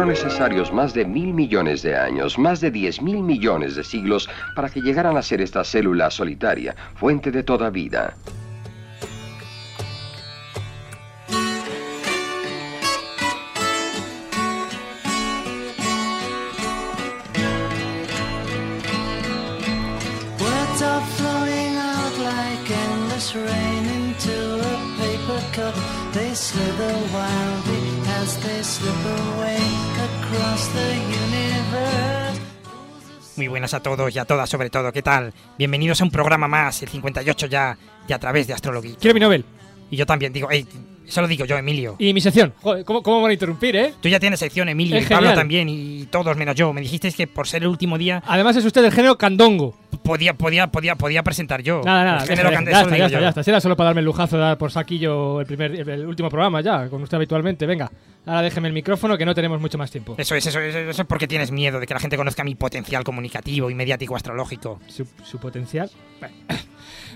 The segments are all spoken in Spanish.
Fueron necesarios más de mil millones de años, más de diez mil millones de siglos para que llegaran a ser esta célula solitaria, fuente de toda vida. Buenas a todos y a todas sobre todo, ¿qué tal? Bienvenidos a un programa más, el 58 ya, de A Través de Astrología. Quiero mi Nobel. Y yo también digo, ey, eso lo digo yo, Emilio. Y mi sección. Joder, ¿cómo, cómo van a interrumpir, eh? Tú ya tienes sección, Emilio, Es y Pablo genial. también, y todos menos yo. Me dijisteis que por ser el último día Además es usted del género candongo. Podía, podía, podía, podía presentar yo. Nada, nada. Ya, cande- ya está, ya está, ya está. Si era solo para darme el lujazo de dar por saquillo el, primer, el último programa ya, con usted habitualmente. Venga, ahora déjeme el micrófono que no tenemos mucho más tiempo. Eso es, eso es, eso es porque tienes miedo de que la gente conozca mi potencial comunicativo y mediático astrológico. Su, su potencial. Bueno.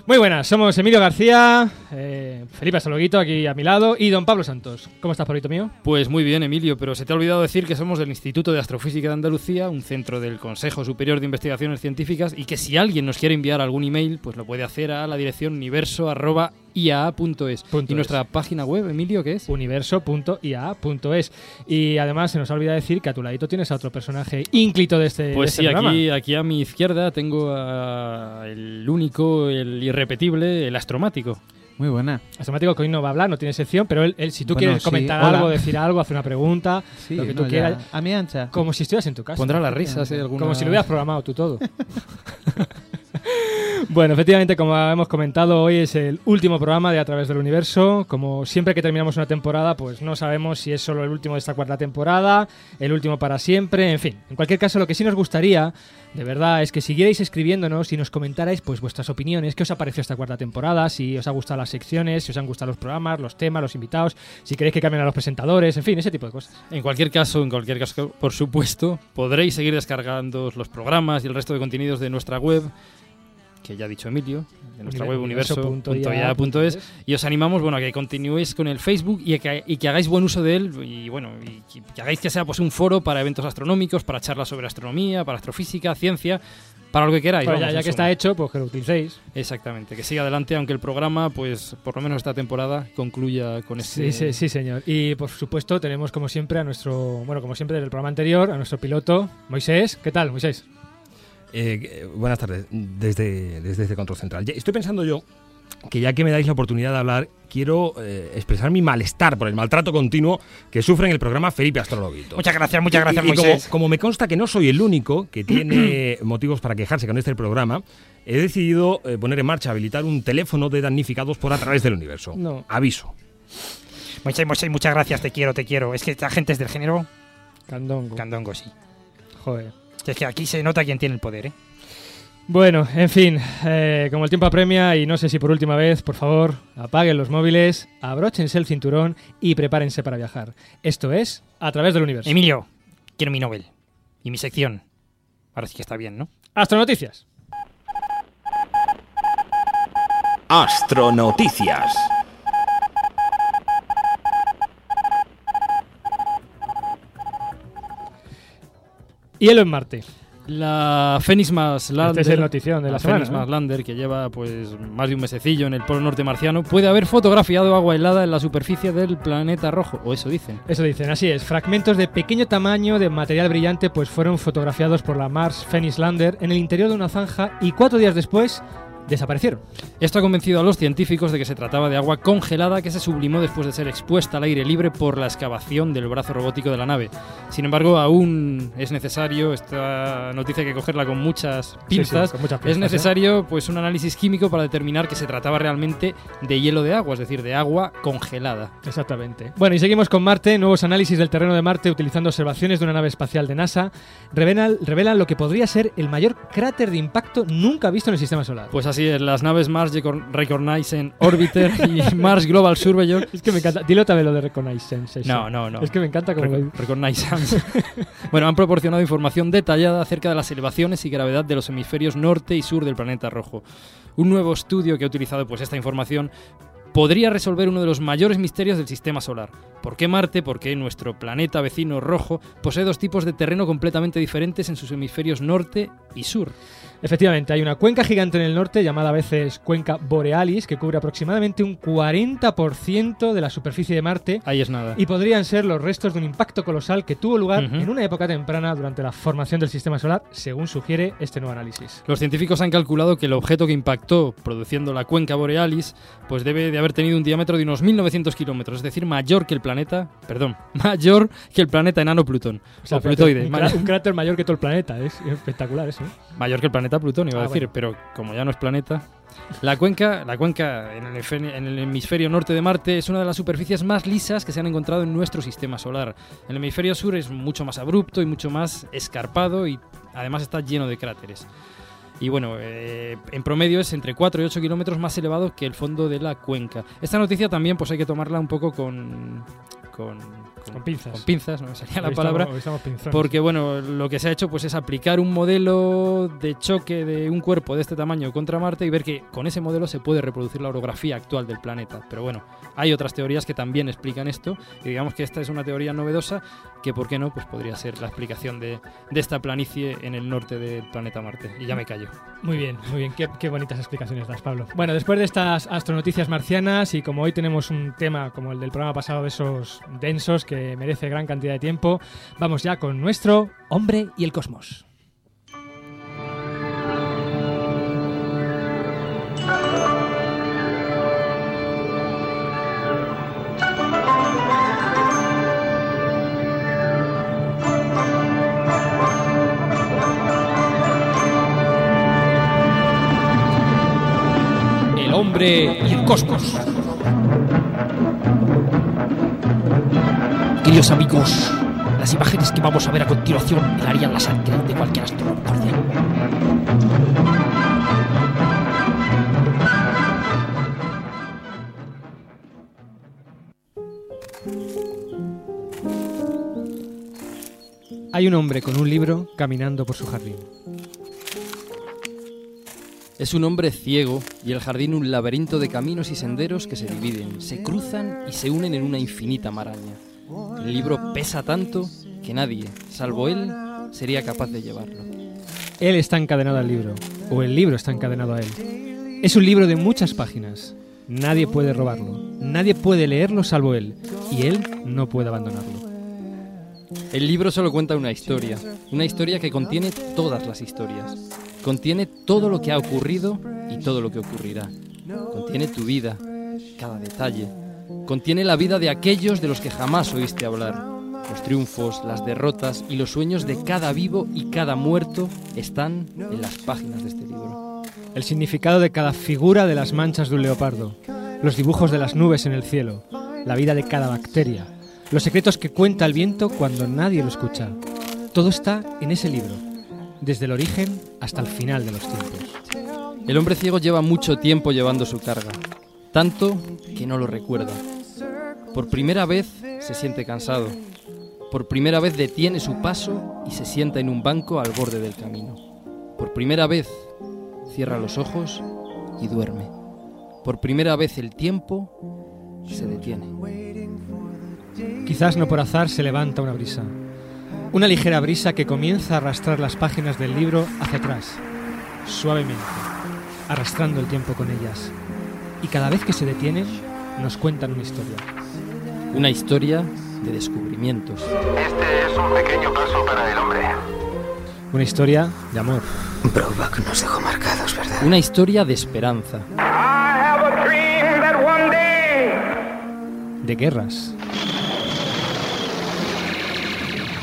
Muy buenas, somos Emilio García, eh, Felipe Asologuito aquí a mi lado y don Pablo Santos. ¿Cómo estás, Pablito mío? Pues muy bien, Emilio, pero se te ha olvidado decir que somos del Instituto de Astrofísica de Andalucía, un centro del Consejo Superior de Investigaciones Científicas, y que si alguien nos quiere enviar algún email, pues lo puede hacer a la dirección universo.iaa.es. Y nuestra página web, Emilio, ¿qué es? universo.ia.es. Y además se nos ha olvidado decir que a tu ladito tienes a otro personaje ínclito de este, de Pues este sí, programa. aquí, aquí a mi izquierda tengo a el único, el irrepetible, el astromático. Muy buena. Astromatico que hoy no va a hablar, no tiene sección, pero él, él, si tú Bueno, quieres sí, comentar hola. algo, decir algo, hacer una pregunta, Sí, lo que no, tú ya, quieras, A mi ancha. como si estuvieras en tu casa. Pondrá las risas, ¿eh? Alguna... Como si lo hubieras programado tú todo. bueno, efectivamente, como hemos comentado, hoy es el último programa de A través del universo. Como siempre que terminamos una temporada, pues no sabemos si es solo el último de esta cuarta temporada, el último para siempre, en fin. En cualquier caso, lo que sí nos gustaría, de verdad, es que siguierais escribiéndonos y nos comentarais pues vuestras opiniones, qué os ha parecido esta cuarta temporada, si os ha gustado las secciones, si os han gustado los programas, los temas, los invitados, si queréis que cambien a los presentadores, en fin, ese tipo de cosas. En cualquier caso, en cualquier caso, por supuesto, podréis seguir descargando los programas y el resto de contenidos de nuestra web, que ya ha dicho Emilio, de nuestra web universo.ia.es, y os animamos, bueno, a que continuéis con el Facebook y que, y que hagáis buen uso de él y bueno, y que, que hagáis que sea pues un foro para eventos astronómicos, para charlas sobre astronomía, para astrofísica, ciencia, para lo que queráis. Vamos, ya, que está hecho, pues que lo utilicéis. Exactamente, que siga adelante, aunque el programa, pues por lo menos esta temporada, concluya con este... Sí, sí, sí, señor. Y por supuesto tenemos como siempre a nuestro, bueno, como siempre del programa anterior, a nuestro piloto, Moisés. ¿Qué tal, Moisés? Eh, buenas tardes, desde, desde este control central. Estoy pensando yo que ya que me dais la oportunidad de hablar, quiero eh, expresar mi malestar por el maltrato continuo que sufre en el programa Felipe Astrologuito. Muchas gracias, muchas gracias, y, y como, Moisés. como me consta que no soy el único que tiene motivos para quejarse con este programa, he decidido eh, poner en marcha, habilitar un teléfono de damnificados por a través del universo. No. Aviso. Moisés, Moisés, muchas gracias, te quiero, te quiero. Es que esta gente es del género Candongo. candongo, sí. Joder. Es que aquí se nota quién tiene el poder, ¿eh? Bueno, en fin, eh, como el tiempo apremia y no sé si por última vez, por favor, apaguen los móviles, abróchense el cinturón y prepárense para viajar. Esto es A través del universo. Emilio, quiero mi Nobel. Y mi sección. Ahora sí que está bien, ¿no? Astronoticias. Astronoticias. Hielo en Marte. La Phoenix Mass Lander, Este es el notición de la semana, Phoenix ¿no? Mass Lander, que lleva pues más de un mesecillo en el polo norte marciano, puede haber fotografiado agua helada en la superficie del planeta rojo, o eso dicen. Eso dicen, así es. Fragmentos de pequeño tamaño de material brillante pues fueron fotografiados por la Mars Phoenix Lander en el interior de una zanja y cuatro días después desaparecieron. Esto ha convencido a los científicos de que se trataba de agua congelada que se sublimó después de ser expuesta al aire libre por la excavación del brazo robótico de la nave. Sin embargo, aún es necesario, esta noticia hay que cogerla con muchas pinzas, con muchas es ¿eh? necesario pues un análisis químico para determinar que se trataba realmente de hielo de agua, es decir, de agua congelada. Exactamente. Bueno, y seguimos con Marte. Nuevos análisis del terreno de Marte utilizando observaciones de una nave espacial de NASA revelan, revelan lo que podría ser el mayor cráter de impacto nunca visto en el sistema solar. Pues así es, las naves Mars Recon- Reconnaissance Orbiter y Mars Global Surveyor. es que me encanta. Dilo también lo de Reconnaissance. eso. No, no, no. Es que me encanta como... Recon- Reconnaissance. bueno, han proporcionado información detallada acerca de las elevaciones y gravedad de los hemisferios norte y sur del planeta rojo. Un nuevo estudio que ha utilizado pues, esta información podría resolver uno de los mayores misterios del sistema solar. ¿Por qué Marte? Porque nuestro planeta vecino rojo posee dos tipos de terreno completamente diferentes en sus hemisferios norte y sur. Efectivamente, hay una cuenca gigante en el norte llamada a veces cuenca borealis que cubre aproximadamente un 40% de la superficie de Marte. Ahí es nada. Y podrían ser los restos de un impacto colosal que tuvo lugar en una época temprana durante la formación del sistema solar, según sugiere este nuevo análisis. Los científicos han calculado que el objeto que impactó produciendo la cuenca borealis pues debe de haber tenido un diámetro de unos 1900 kilómetros, es decir, mayor que el planeta, perdón, mayor que el planeta enano Plutón. O sea, plutoide. Un, cráter mayor que todo el planeta, es espectacular eso. ¿eh? Mayor que el planeta Plutón, iba a ah, decir, pero como ya no es planeta. La cuenca, la cuenca en el, hemisferio norte de Marte es una de las superficies más lisas que se han encontrado en nuestro sistema solar. El hemisferio sur es mucho más abrupto y mucho más escarpado y además está lleno de cráteres. Y bueno, eh, en promedio es entre 4 y 8 kilómetros más elevado que el fondo de la cuenca. Esta noticia también pues hay que tomarla un poco con, con con pinzas. Con pinzas, no me salía la palabra. porque, bueno, lo que se ha hecho pues es aplicar un modelo de choque de un cuerpo de este tamaño contra Marte y ver que con ese modelo se puede reproducir la orografía actual del planeta. Pero bueno, hay otras teorías que también explican esto y digamos que esta es una teoría novedosa que, ¿por qué no? Pues podría ser la explicación de, de esta planicie en el norte del planeta Marte. Y ya me callo. Muy bien, muy bien. Qué, qué bonitas explicaciones das, Pablo. Bueno, después de estas astronoticias marcianas y como hoy tenemos un tema como el del programa pasado de esos densos que merece gran cantidad de tiempo, vamos ya con nuestro Hombre y el Cosmos. El hombre y el cosmos. Queridos amigos, las imágenes que vamos a ver a continuación helarían la sangre de cualquier astrónomo Hay un hombre con un libro caminando por su jardín. Es un hombre ciego y el jardín un laberinto de caminos y senderos que se dividen, se cruzan y se unen en una infinita maraña. El libro pesa tanto que nadie, salvo él, sería capaz de llevarlo. Él está encadenado al libro, o el libro está encadenado a él. Es un libro de muchas páginas. Nadie puede robarlo, nadie puede leerlo salvo él, y él no puede abandonarlo. El libro solo cuenta una historia, una historia que contiene todas las historias. Contiene todo lo que ha ocurrido y todo lo que ocurrirá. Contiene tu vida, cada detalle, Contiene la vida de aquellos de los que jamás oíste hablar. Los triunfos, las derrotas y los sueños de cada vivo y cada muerto están en las páginas de este libro. El significado de cada figura de las manchas de un leopardo, los dibujos de las nubes en el cielo, la vida de cada bacteria, los secretos que cuenta el viento cuando nadie lo escucha. Todo está en ese libro, desde el origen hasta el final de los tiempos. El hombre ciego lleva mucho tiempo llevando su carga, tanto que no lo recuerda. Por primera vez se siente cansado. Por primera vez detiene su paso y se sienta en un banco al borde del camino. Por primera vez cierra los ojos y duerme. Por primera vez el tiempo se detiene. Quizás no por azar se levanta una brisa. Una ligera brisa que comienza a arrastrar las páginas del libro hacia atrás, suavemente, arrastrando el tiempo con ellas y cada vez que se detienen nos cuentan una historia. Una historia de descubrimientos. Este es un pequeño paso para el hombre. Una historia de amor. Broback nos dejó marcados, ¿verdad? Una historia de esperanza. De guerras.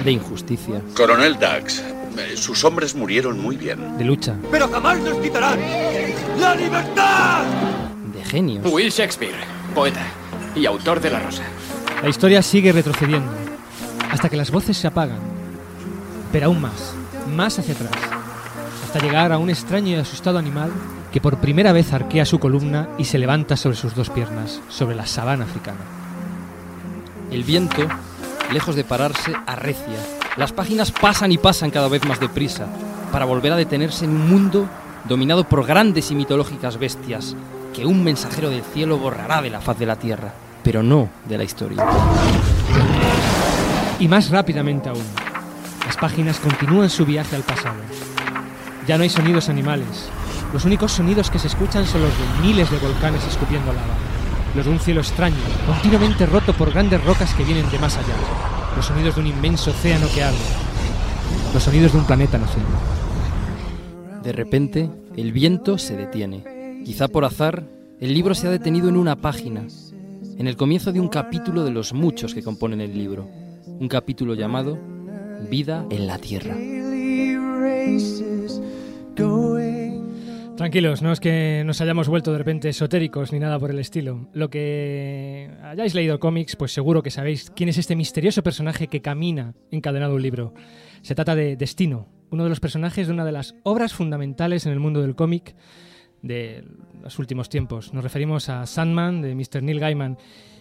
De injusticia. Coronel Dax, eh, sus hombres murieron muy bien. De lucha. Pero jamás nos quitarán la libertad. Will Shakespeare, poeta y autor de La Rosa. La historia sigue retrocediendo hasta que las voces se apagan, pero aún más, más hacia atrás, hasta llegar a un extraño y asustado animal que por primera vez arquea su columna y se levanta sobre sus dos piernas, sobre la sabana africana. El viento, lejos de pararse, arrecia. Las páginas pasan y pasan cada vez más deprisa, para volver a detenerse en un mundo dominado por grandes y mitológicas bestias, que un mensajero del cielo borrará de la faz de la tierra, pero no de la historia. Y más rápidamente aún, las páginas continúan su viaje al pasado. Ya no hay sonidos animales. Los únicos sonidos que se escuchan son los de miles de volcanes escupiendo lava. Los de un cielo extraño, continuamente roto por grandes rocas que vienen de más allá. Los sonidos de un inmenso océano que arde. Los sonidos de un planeta naciendo. De repente, el viento se detiene. Quizá por azar, el libro se ha detenido en una página, en el comienzo de un capítulo de los muchos que componen el libro. Un capítulo llamado Vida en la Tierra. Tranquilos, no es que nos hayamos vuelto de repente esotéricos ni nada por el estilo. Lo que hayáis leído cómics, pues seguro que sabéis quién es este misterioso personaje que camina encadenado un libro. Se trata de Destino, uno de los personajes de una de las obras fundamentales en el mundo del cómic de los últimos tiempos. Nos referimos a Sandman de Mr. Neil Gaiman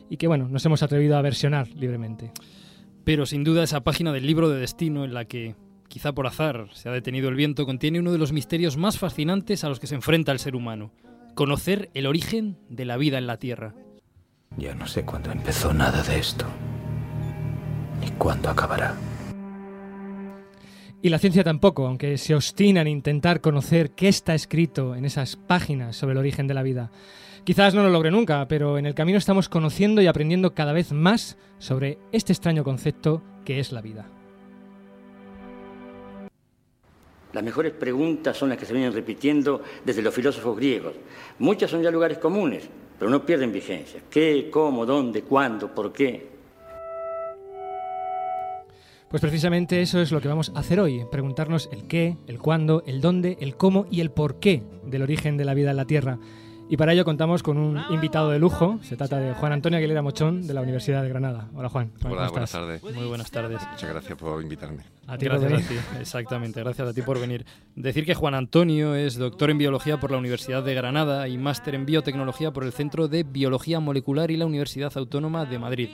y que bueno, nos hemos atrevido a versionar libremente. Pero sin duda esa página del libro de Destino en la que quizá por azar se ha detenido el viento, contiene uno de los misterios más fascinantes a los que se enfrenta el ser humano. Conocer el origen de la vida en la Tierra. Ya no sé cuándo empezó nada de esto, ni cuándo acabará. Y la ciencia tampoco, aunque se obstina en intentar conocer qué está escrito en esas páginas sobre el origen de la vida. Quizás no lo logre nunca, pero en el camino estamos conociendo y aprendiendo cada vez más sobre este extraño concepto que es la vida. Las mejores preguntas son las que se vienen repitiendo desde los filósofos griegos. Muchas son ya lugares comunes, pero no pierden vigencia. ¿Qué, cómo, dónde, cuándo, por qué? Pues precisamente eso es lo que vamos a hacer hoy, preguntarnos el qué, el cuándo, el dónde, el cómo y el por qué del origen de la vida en la Tierra. Y para ello contamos con un invitado de lujo. Se trata de Juan Antonio Aguilera Mochón, de la Universidad de Granada. Hola, Juan. Hola, buenas tardes. Muy buenas tardes. Muchas gracias por invitarme. A ti gracias a ti, exactamente. Gracias a ti por venir. Decir que Juan Antonio es doctor en biología por la Universidad de Granada y máster en biotecnología por el Centro de Biología Molecular y la Universidad Autónoma de Madrid.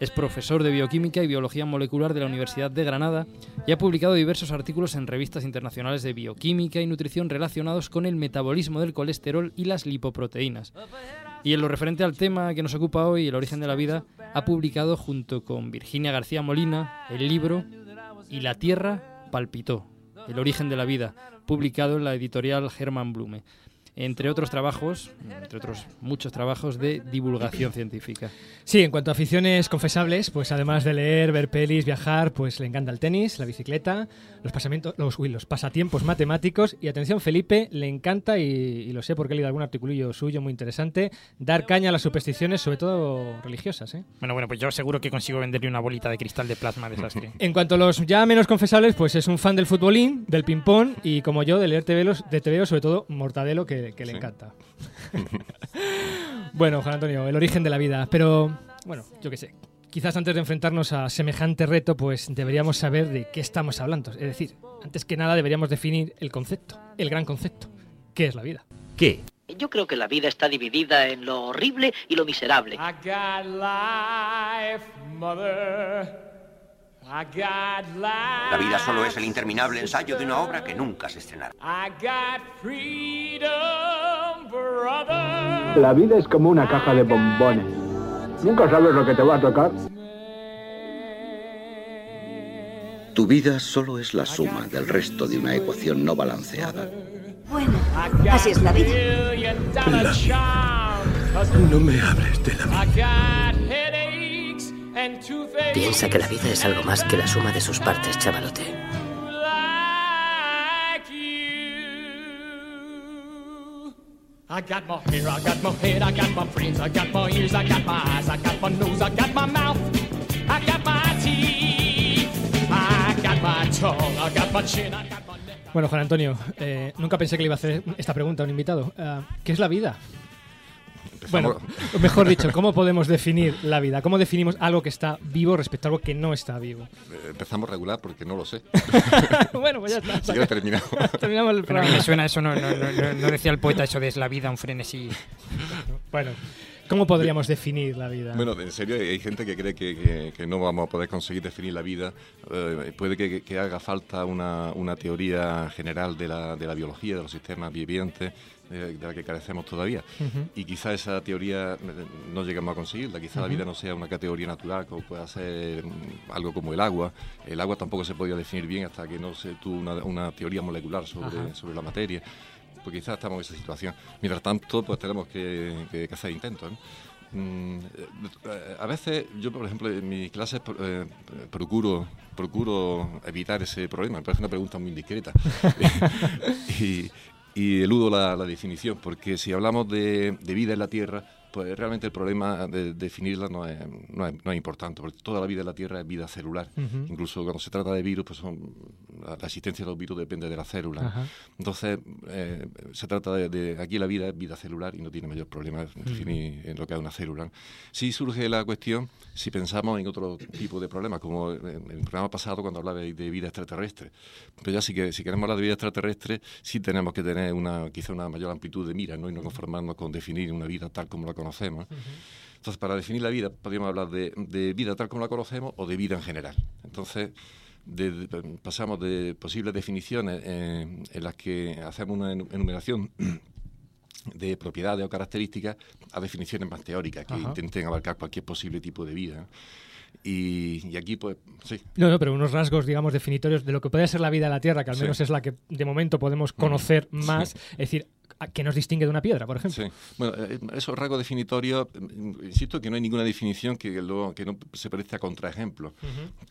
Es profesor de bioquímica y biología molecular de la Universidad de Granada y ha publicado diversos artículos en revistas internacionales de bioquímica y nutrición relacionados con el metabolismo del colesterol y las lipoproteínas. Y en lo referente al tema que nos ocupa hoy, el origen de la vida, ha publicado junto con Virginia García Molina el libro Y la Tierra palpitó, el origen de la vida, publicado en la editorial Hermann Blume entre otros trabajos, entre otros muchos trabajos de divulgación científica. Sí, en cuanto a aficiones confesables, pues además de leer, ver pelis, viajar, pues le encanta el tenis, la bicicleta, los, pasamientos, los, los pasatiempos matemáticos y atención Felipe, le encanta, y, lo sé porque he leído algún articulillo suyo muy interesante, dar caña a las supersticiones, sobre todo religiosas. ¿eh? Bueno, bueno, pues yo seguro que consigo venderle una bolita de cristal de plasma de esas En cuanto a los ya menos confesables, pues es un fan del futbolín, del ping-pong y como yo de leer TVO, de TVO sobre todo Mortadelo, que que, le encanta. bueno, Juan Antonio, el origen de la vida. Pero, bueno, yo qué sé. Quizás antes de enfrentarnos a semejante reto, pues deberíamos saber de qué estamos hablando. Es decir, antes que nada deberíamos definir el concepto, el gran concepto. ¿Qué es la vida? ¿Qué? Yo creo que la vida está dividida en lo horrible y lo miserable. La vida solo es el interminable ensayo de una obra que nunca se estrenará. La vida es como una caja de bombones. Nunca sabes lo que te va a tocar. Tu vida solo es la suma del resto de una ecuación no balanceada. Bueno, así es la vida. No me hables de la vida. Piensa que la vida es algo más que la suma de sus partes, chavalote. Bueno, Juan Antonio, eh, nunca pensé que le iba a hacer esta pregunta a un invitado. Uh, ¿Qué es la vida? Bueno, mejor dicho, ¿cómo podemos definir la vida? ¿Cómo definimos algo que está vivo respecto a algo que no está vivo? Eh, empezamos regular porque no lo sé. bueno, pues ya está. Si terminado. Terminamos el programa. me suena eso, no, no, no, no, decía el poeta eso de es la vida un frenesí. bueno. ¿Cómo podríamos definir la vida? Bueno, en serio, hay gente que cree que, que, no vamos a poder conseguir definir la vida. Eh, puede que, que, haga falta una, una teoría general de la, de la biología, de los sistemas vivientes, de la que carecemos todavía. Y quizá esa teoría eh, no lleguemos a conseguirla. Quizá la vida no sea una categoría natural, como pueda ser mm, algo como el agua. El agua tampoco se podía definir bien hasta que no se tuvo una, una teoría molecular sobre, sobre la materia. Pues quizás estamos en esa situación. Mientras tanto, pues tenemos que, hacer intentos. Mm, eh, a veces yo, por ejemplo, en mis clases eh, procuro, procuro evitar ese problema. Me parece una pregunta muy indiscreta. y, y eludo la, definición, porque si hablamos de, vida en la Tierra, pues realmente el problema de definirla no es, no es, importante, porque toda la vida en la Tierra es vida celular. Incluso cuando se trata de virus, pues son, la, existencia de los virus depende de la célula. Entonces, eh, se trata de, Aquí la vida es vida celular y no tiene mayor problema definir en lo que es una célula. Si surge la cuestión si pensamos en otro tipo de problemas, como en el programa pasado cuando hablaba de vida extraterrestre. Pero ya sí que si queremos hablar de vida extraterrestre, sí tenemos que tener una quizá una mayor amplitud de mira ¿no? y no conformarnos con definir una vida tal como la conocemos. Entonces, para definir la vida, podríamos hablar de, vida tal como la conocemos o de vida en general. Entonces, pasamos de posibles definiciones en las que hacemos una enumeración de propiedades o características a definiciones más teóricas que intenten abarcar cualquier posible tipo de vida. Y, aquí, pues, sí. No, no, pero unos rasgos, digamos, definitorios de lo que puede ser la vida en la Tierra, que al menos es la que de momento podemos conocer más. Es decir, ¿Qué nos distingue de una piedra, por ejemplo? Sí. Bueno, eh, esos rasgos definitorios, mm, insisto que no hay ninguna definición que, que no se parezca a contraejemplo.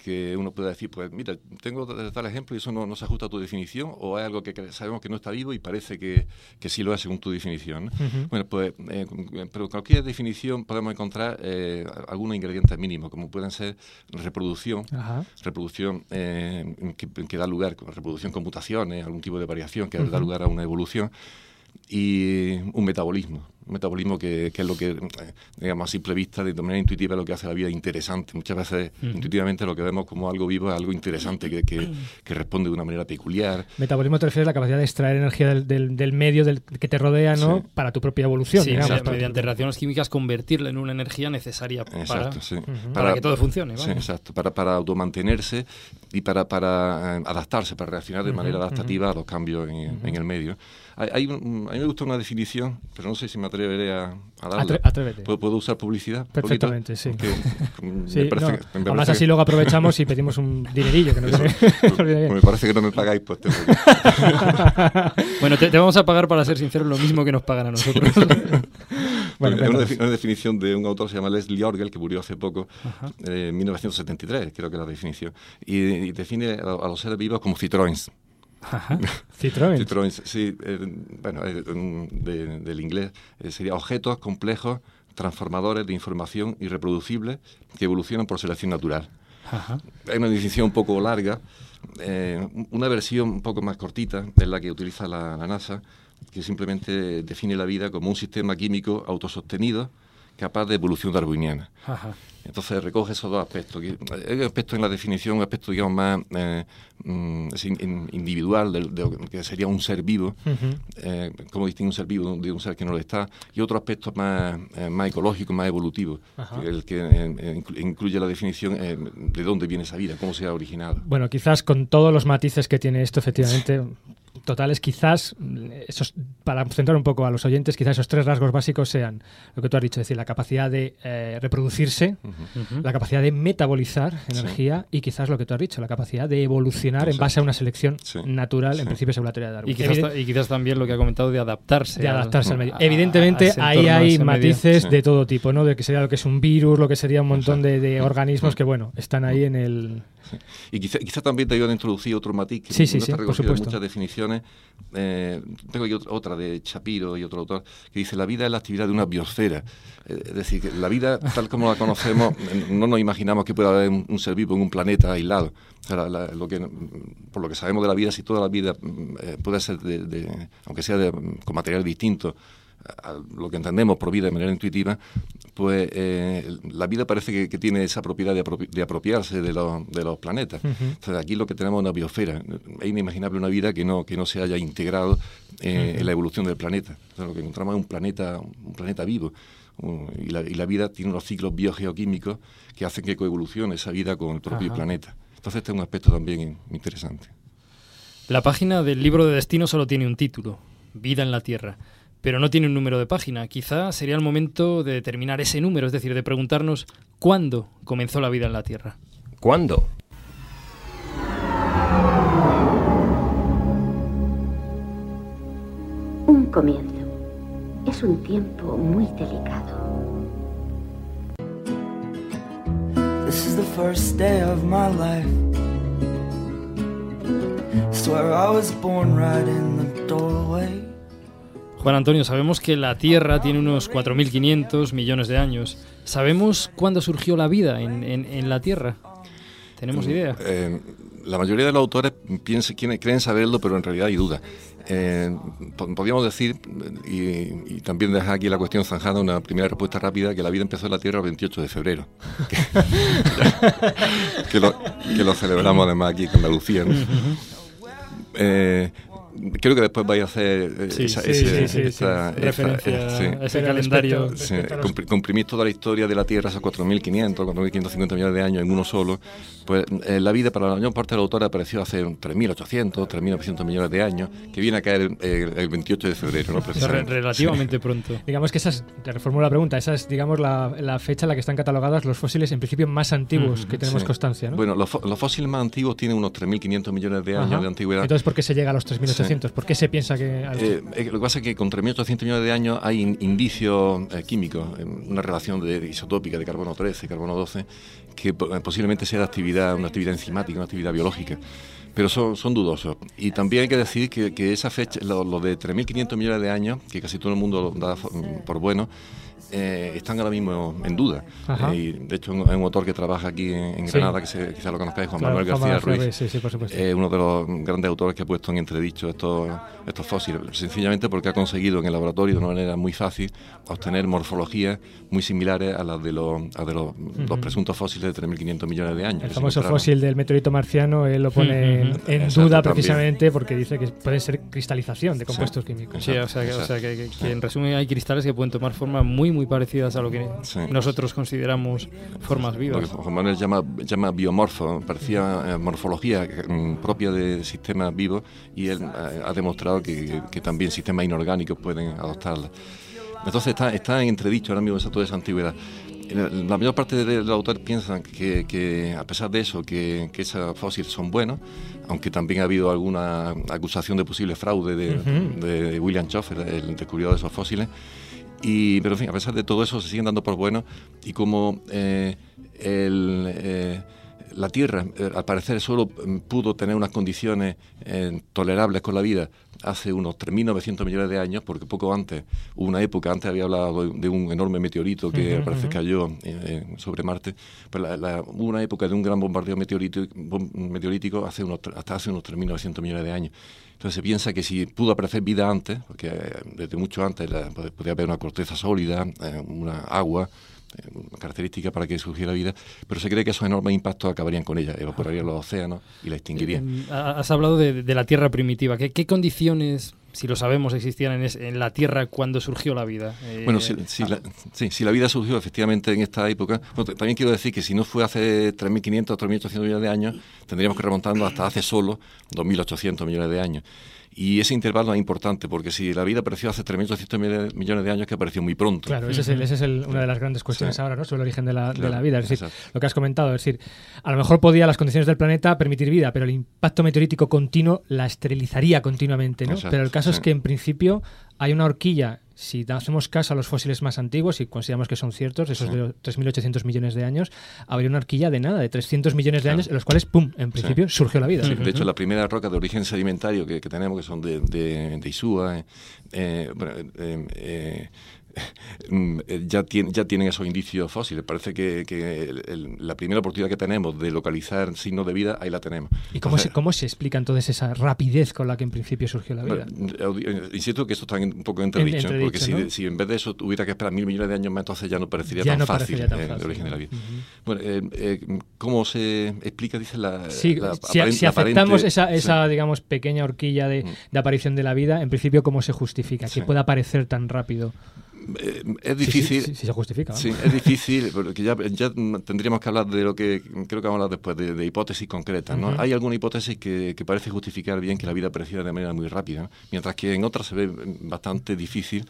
Que uno pueda decir, pues mira, tengo tal ejemplo y eso no, se ajusta a tu definición, o hay algo que sabemos que no está vivo y parece que, que sí lo es según tu definición. Bueno, pues, eh, pero cualquier definición podemos encontrar eh, algunos ingredientes mínimos, como pueden ser reproducción, reproducción que, da lugar, reproducción con mutaciones, algún tipo de variación que da lugar a una evolución y un metabolismo. Un metabolismo que, es lo que, eh, digamos, a simple vista, de manera intuitiva, es lo que hace la vida interesante. Muchas veces, intuitivamente, lo que vemos como algo vivo es algo interesante, que, que, responde de una manera peculiar. Metabolismo te refieres a la capacidad de extraer energía del, del, medio del, que te rodea, ¿no? Para tu propia evolución. Sí, mediante reacciones químicas convertirla en una energía necesaria para, para, que todo funcione. Sí, exacto. Para, para automantenerse y para, para eh, adaptarse, para reaccionar de manera adaptativa a los cambios en, en el medio. Hay, a mí me gusta una definición, pero no sé si me atreveré a, a darla. atrévete. ¿Puedo, usar publicidad? Perfectamente, sí. sí además así luego aprovechamos y pedimos un dinerillo. Que no me parece que no me pagáis, pues Bueno, te, vamos a pagar, para ser sincero, lo mismo que nos pagan a nosotros. bueno, una, una, definición de un autor que se llama Leslie Orgel, que murió hace poco, eh, en 1973, creo que es la definición, y, define a, a, los seres vivos como citroens. Citroën. Citroën, sí, eh, bueno, eh, del inglés eh, sería objetos complejos, transformadores de información irreproducibles que evolucionan por selección natural. Hay una definición un poco larga, una versión un poco más cortita es la que utiliza la, la NASA, que simplemente define la vida como un sistema químico autosostenido capaz de evolución darwiniana. Entonces recoge esos dos aspectos. Hay aspecto en la definición, un aspecto digamos más eh, mm, individual, de, que sería un ser vivo, eh, cómo distingue un ser vivo de un ser que no lo está, y otro aspecto más, eh, más ecológico, más evolutivo, el que incluye la definición de dónde viene esa vida, cómo se ha originado. Bueno, quizás con todos los matices que tiene esto, efectivamente, totales, quizás, esos, para centrar un poco a los oyentes, quizás esos tres rasgos básicos sean lo que tú has dicho, es decir, la capacidad de eh, reproducirse, la capacidad de metabolizar energía y quizás lo que tú has dicho, la capacidad de evolucionar en base a una selección natural, en principio segulatoria de Darwin. Y quizás, también lo que ha comentado de adaptarse. De adaptarse al, medio. Evidentemente, ahí hay matices de todo tipo, ¿no? De que sería lo que es un virus, lo que sería un montón de organismos que, bueno, están ahí en el y quizá, quizá, también te ayudan a introducir otro matiz que no está recogido en muchas definiciones. Eh, tengo aquí otra de Shapiro y otro autor que dice la vida es la actividad de una biosfera. Eh, es decir, que la vida tal como la conocemos, no nos imaginamos que pueda haber un, ser vivo en un planeta aislado. lo que, por lo que sabemos de la vida, si toda la vida mm, eh, puede ser, de, aunque sea con material distinto, lo que entendemos por vida de manera intuitiva, pues eh, la vida parece que, tiene esa propiedad de, apropiarse de, de, los planetas. Entonces aquí lo que tenemos es una biosfera. Es inimaginable una vida que no, que no se haya integrado eh, en la evolución del planeta. lo que encontramos es un planeta, un planeta vivo y, la, vida tiene unos ciclos biogeoquímicos que hacen que coevolucione esa vida con el propio planeta. Entonces este es un aspecto también interesante. La página del libro de destino solo tiene un título, Vida en la Tierra, pero no tiene un número de página. Quizá sería el momento de determinar ese número, es decir, de preguntarnos cuándo comenzó la vida en la Tierra. ¿Cuándo? Un comienzo. Es un tiempo muy delicado. This is the first day of my life. Swear I was born right in the doorway. Juan Antonio, sabemos que la Tierra tiene unos 4.500 millones de años. ¿Sabemos cuándo surgió la vida en, en, la Tierra? ¿Tenemos mm, idea? Eh, la mayoría de los autores piensan, creen saberlo, pero en realidad hay duda. Eh, podríamos decir, y, también dejar aquí la cuestión zanjada, una primera respuesta rápida, que la vida empezó en la Tierra el 28 de febrero. que, lo, celebramos además aquí en Andalucía. Eh, creo que después vais a hacer esa, referencia a ese calendario. comprimir toda la historia de la Tierra, esos 4.500, 4.550 millones de años en uno solo. Pues eh, la vida para la mayor parte de la autora apareció hace 3.800, 3.900 millones de años, que viene a caer el, 28 de febrero. ¿no? Relativamente pronto. Digamos que esa es, te reformulo la pregunta, esa es digamos la, fecha en la que están catalogados los fósiles en principio más antiguos que tenemos constancia. Bueno, los, fósiles más antiguos tienen unos 3.500 millones de años de antigüedad. Entonces, ¿por qué se llega a los 3.800? ¿Por qué se piensa que...? Eh, lo que pasa es que con 3.800 millones de años hay indicios eh, químicos, una relación de, isotópica de carbono 13, carbono 12, que posiblemente sea de actividad, una actividad enzimática, una actividad biológica pero son, son dudosos. Y también hay que decir que, que esa fecha, lo, lo de 3.500 millones de años, que casi todo el mundo da por bueno, eh, están ahora mismo en duda. Eh, y de hecho, hay un autor que trabaja aquí en, Granada, que se, quizás lo conozcáis, Juan Manuel García Ruiz. Eh, uno de los grandes autores que ha puesto en entredicho estos, estos fósiles, sencillamente porque ha conseguido en el laboratorio de una manera muy fácil obtener morfologías muy similares a las de los, de los, presuntos fósiles de 3.500 millones de años. El famoso fósil del meteorito marciano, él lo pone en, duda precisamente porque dice que puede ser cristalización de compuestos químicos. Sí, o sea, que, o sea que, en resumen hay cristales que pueden tomar forma muy muy parecidas a lo que nosotros consideramos formas vivas. Lo que Manuel llama, llama biomorfo, parecía eh, morfología mm, propia de sistemas vivos y él eh, ha demostrado que, también sistemas inorgánicos pueden adoptarla. Entonces está, está en entredicho ahora mismo esa, toda esa antigüedad. La mayor parte de los autores piensan que, a pesar de eso, que, que esos fósiles son buenos, aunque también ha habido alguna acusación de posible fraude de, de William Schoffer, el descubridor de esos fósiles, y, pero en fin, a pesar de todo eso, se siguen dando por bueno. Y como eh, eh, la Tierra, eh, al parecer, solo mm, pudo tener unas condiciones tolerables con la vida hace unos 3.900 millones de años, porque poco antes, hubo una época, antes había hablado de, un enorme meteorito que parece cayó sobre Marte, pero hubo una época de un gran bombardeo meteorítico, meteorítico hace unos, hasta hace unos 3.900 millones de años. Entonces se piensa que si pudo aparecer vida antes, porque eh, desde mucho antes podría haber una corteza sólida, eh, una agua, eh, una característica para que surgiera vida, pero se cree que esos enormes impactos acabarían con ella, evaporarían los océanos y la extinguirían. Has hablado de, la Tierra primitiva. ¿Qué, condiciones si lo sabemos, existían en, la Tierra cuando surgió la vida. bueno, si, la, si, la, vida surgió efectivamente en esta época, también quiero decir que si no fue hace 3.500 o 3.800 millones de años, tendríamos que remontarnos hasta hace solo 2.800 millones de años. Y ese intervalo es importante, porque si la vida apareció hace 3.800 millones de años, que apareció muy pronto. Claro, esa es, es una de las grandes cuestiones ahora, ¿no? Sobre el origen de la, de la vida. Es decir, lo que has comentado, es decir, a lo mejor podía las condiciones del planeta permitir vida, pero el impacto meteorítico continuo la esterilizaría continuamente, ¿no? pero el caso es que en principio hay una horquilla si hacemos caso a los fósiles más antiguos y consideramos que son ciertos, esos de 3.800 millones de años, habría una horquilla de nada, de 300 millones de años, en los cuales, ¡pum!, en principio surgió la vida. de hecho, la primera roca de origen sedimentario que, tenemos, que son de, de, de Isúa, eh, bueno, eh, eh, eh, ya, tiene, ya tienen esos indicios fósiles. Parece que, la primera oportunidad que tenemos de localizar signos de vida, ahí la tenemos. ¿Y cómo, se, cómo se explica entonces esa rapidez con la que en principio surgió la vida? Eh, insisto que esto está un poco entredicho, porque si, en vez de eso tuviera que esperar mil millones de años más, entonces ya no parecería tan, fácil, el origen de la vida. Bueno, eh, ¿cómo se explica, dice la... si, aceptamos esa, esa digamos, pequeña horquilla de, mm. de, aparición de la vida, en principio, ¿cómo se justifica? Que pueda aparecer tan rápido. Eh, es difícil. Si se justifica. Sí, es difícil, porque ya, ya, tendríamos que hablar de lo que creo que vamos a hablar después, de, hipótesis concretas. ¿no? Hay alguna hipótesis que, que, parece justificar bien que la vida apareciera de manera muy rápida, mientras que en otras se ve bastante difícil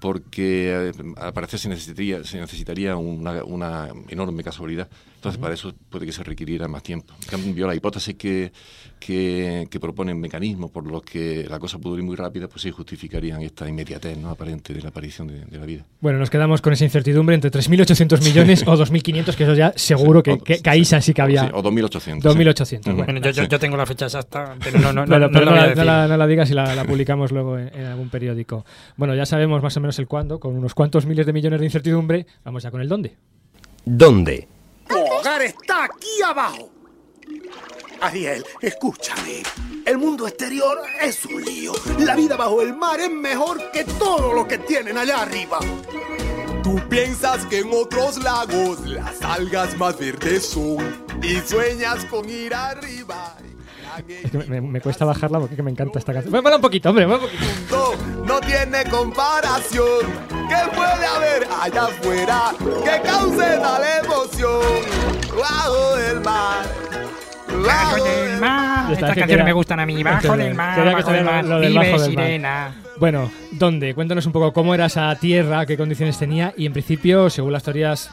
porque eh, al parecer se necesitaría, se necesitaría una, una enorme casualidad. Entonces, para eso puede que se requiriera más tiempo. En cambio, la hipótesis que, que, que proponen mecanismos por los que la cosa pudo ir muy rápida, pues sí justificarían esta inmediatez ¿no? aparente de la aparición de, de, la vida. Bueno, nos quedamos con esa incertidumbre entre 3.800 millones o 2.500, que eso ya seguro que, que, que ahí sí que había. Sí, o 2.800. 2.800. Sí. Bueno, yo, yo, yo, tengo la fecha exacta, pero no, no, no, no, no, no, la, no, la, no la digas y la, la publicamos luego en, en, algún periódico. Bueno, ya sabemos más o menos el cuándo, con unos cuantos miles de millones de incertidumbre. Vamos ya con el dónde. ¿Dónde? Tu hogar está aquí abajo. Ariel, escúchame. El mundo exterior es un lío. La vida bajo el mar es mejor que todo lo que tienen allá arriba. Tú piensas que en otros lagos las algas más verdes son y sueñas con ir arriba. Es que me, me, cuesta bajarla porque me encanta esta canción. Bueno, un poquito, hombre, un poquito. No tiene comparación. ¿Qué puede haber allá afuera que cause tal emoción? Bajo el mar. Bajo del mar. Estas canciones era, me gustan a mí. Bajo del mar. Bajo del mar. Lo del bajo del sirena. Mar. Bueno, ¿dónde? Cuéntanos un poco cómo era esa tierra, qué condiciones tenía y en principio, según las teorías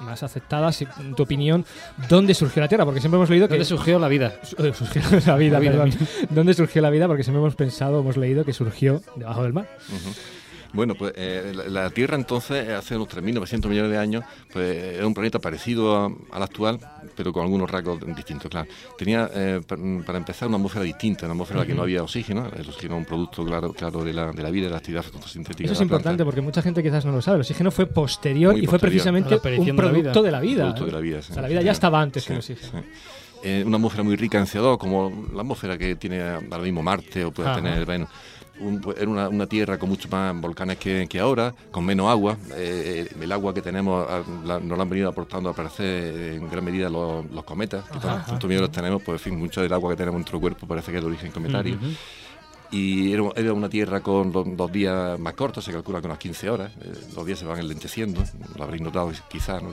más aceptadas, en tu opinión, ¿dónde surgió la Tierra? Porque siempre hemos leído que... ¿Dónde surgió la vida? Surgió la vida, la vida perdón. ¿Dónde surgió la vida? Porque siempre hemos pensado, hemos leído que surgió debajo del mar. Uh -huh. Bueno, pues eh, la, la, Tierra entonces, hace unos 3.900 millones de años, pues era un planeta parecido a, al actual, pero con algunos rasgos distintos, claro. Tenía, eh, para empezar, una atmósfera distinta, una atmósfera en la que no había oxígeno, el oxígeno es un producto, claro, claro de, la, de la vida, de la actividad fotosintética. Eso es importante porque mucha gente quizás no lo sabe, el oxígeno fue posterior Muy y fue precisamente un producto de la vida. De la vida, de la vida sí. O sea, la vida ya estaba antes sí, que el oxígeno. Sí. Eh, una atmósfera muy rica en CO2, como la atmósfera que tiene ahora mismo Marte o puede Ajá. tener Venus. Un, era una, una, tierra con muchos más volcanes que, que ahora, con menos agua. Eh, el agua que tenemos la, nos la han venido aportando a aparecer en gran medida los, los cometas, que tanto miedo los tenemos, pues en fin, mucho del agua que tenemos en nuestro cuerpo parece que es de origen cometario. Uh -huh y era, una tierra con dos, dos, días más cortos, se calcula con unas 15 horas, eh, los días se van enlenteciendo, lo habréis notado quizás, ¿no?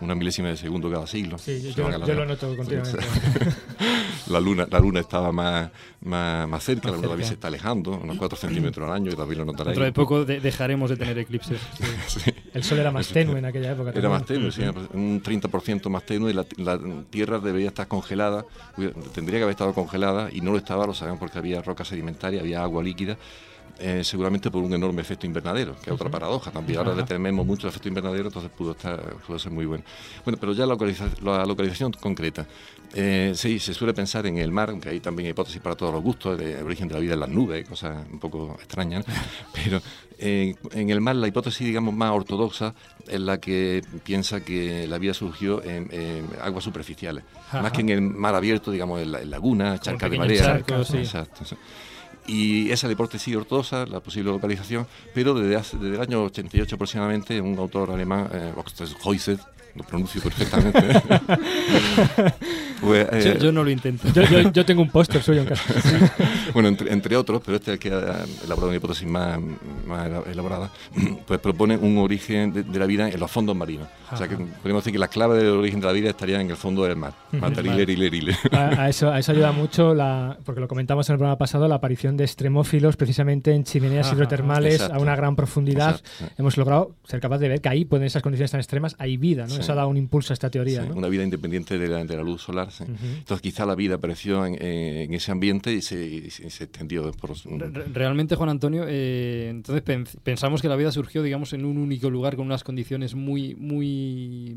Una milésima de segundo cada siglo. Sí, yo, yo, yo lo noto continuamente. la, luna, la luna estaba más, más, más cerca, más la luna se está alejando, unos 4 centímetros al año, y todavía lo notaréis. Dentro de poco de, dejaremos de tener eclipses. Sí. sí. El sol era más tenue en aquella época. Era más tenue, sí, un 30% más tenue, la, la Tierra debería estar congelada, tendría que haber estado congelada, y no lo estaba, lo sabemos porque había roca sedimentaria, había agua líquida, eh, seguramente por un enorme efecto invernadero, que es otra paradoja también. Ahora le tememos mucho el efecto invernadero, entonces pudo, estar, pudo ser muy bueno. Bueno, pero ya la, localiza la localización concreta. Eh, sí, se suele pensar en el mar, aunque hay también hipótesis para todos los gustos, el origen de la vida en las nubes, cosas un poco extrañas, ¿no? pero eh, en el mar la hipótesis, digamos, más ortodoxa es la que piensa que la vida surgió en, en aguas superficiales, Ajá. más que en el mar abierto, digamos, en, la, en lagunas, charcas de marea. Charco, sí. Exacto. Y esa es la hipótesis ortodoxa, la posible localización, pero desde, hace, desde el año 88 aproximadamente, un autor alemán, eh, lo pronuncio perfectamente. pues, eh, yo, yo, no lo intento. Yo, yo, yo tengo un póster suyo en casa. Sí. bueno, entre, entre, otros, pero este es el que ha elaborado una hipótesis más, más elaborada, pues propone un origen de, de, la vida en los fondos marinos. Ajá. O sea, que podemos decir que la clave del origen de la vida estaría en el fondo del mar. Matarilerile, a, a, eso, a eso ayuda mucho, la, porque lo comentamos en el programa pasado, la aparición de extremófilos precisamente en chimeneas Ajá, hidrotermales exacto. a una gran profundidad. Exacto. Hemos logrado ser capaz de ver que ahí, pues, en esas condiciones tan extremas, hay vida, ¿no? Sí. Eso ha dado un impulso a esta teoría. Sí, ¿no? Una vida independiente de la, de la luz solar. Uh -huh. Entonces, quizá la vida apareció en, en ese ambiente y se, y se extendió por. Realmente, Juan Antonio, eh, entonces pensamos que la vida surgió, digamos, en un único lugar con unas condiciones muy, muy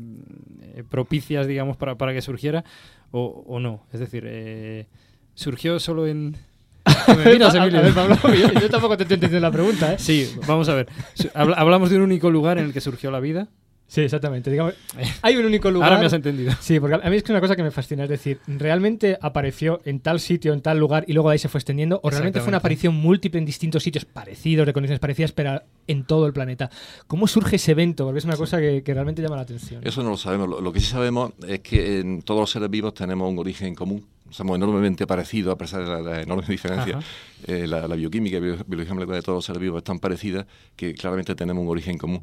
eh, propicias, digamos, para, para que surgiera, o, o no. Es decir, eh, surgió solo en. Me miras, Emilio. A ver, Pablo, yo, yo, tampoco te estoy entendiendo la pregunta, ¿eh? Sí, vamos a ver. Hablamos de un único lugar en el que surgió la vida. Sí, exactamente. Digamos, hay un único lugar. Ahora me has entendido. Sí, porque a mí es que una cosa que me fascina, es decir, ¿realmente apareció en tal sitio, en tal lugar y luego de ahí se fue extendiendo? ¿O realmente fue una aparición múltiple en distintos sitios parecidos, de condiciones parecidas, pero en todo el planeta? ¿Cómo surge ese evento? Porque es una cosa que, que realmente llama la atención. Eso no lo sabemos. Lo, lo, que sí sabemos es que en todos los seres vivos tenemos un origen común somos enormemente parecidos a pesar de la, enorme diferencia. Eh, la, bioquímica y la biología molecular de todos los seres vivos es tan parecida que claramente tenemos un origen común.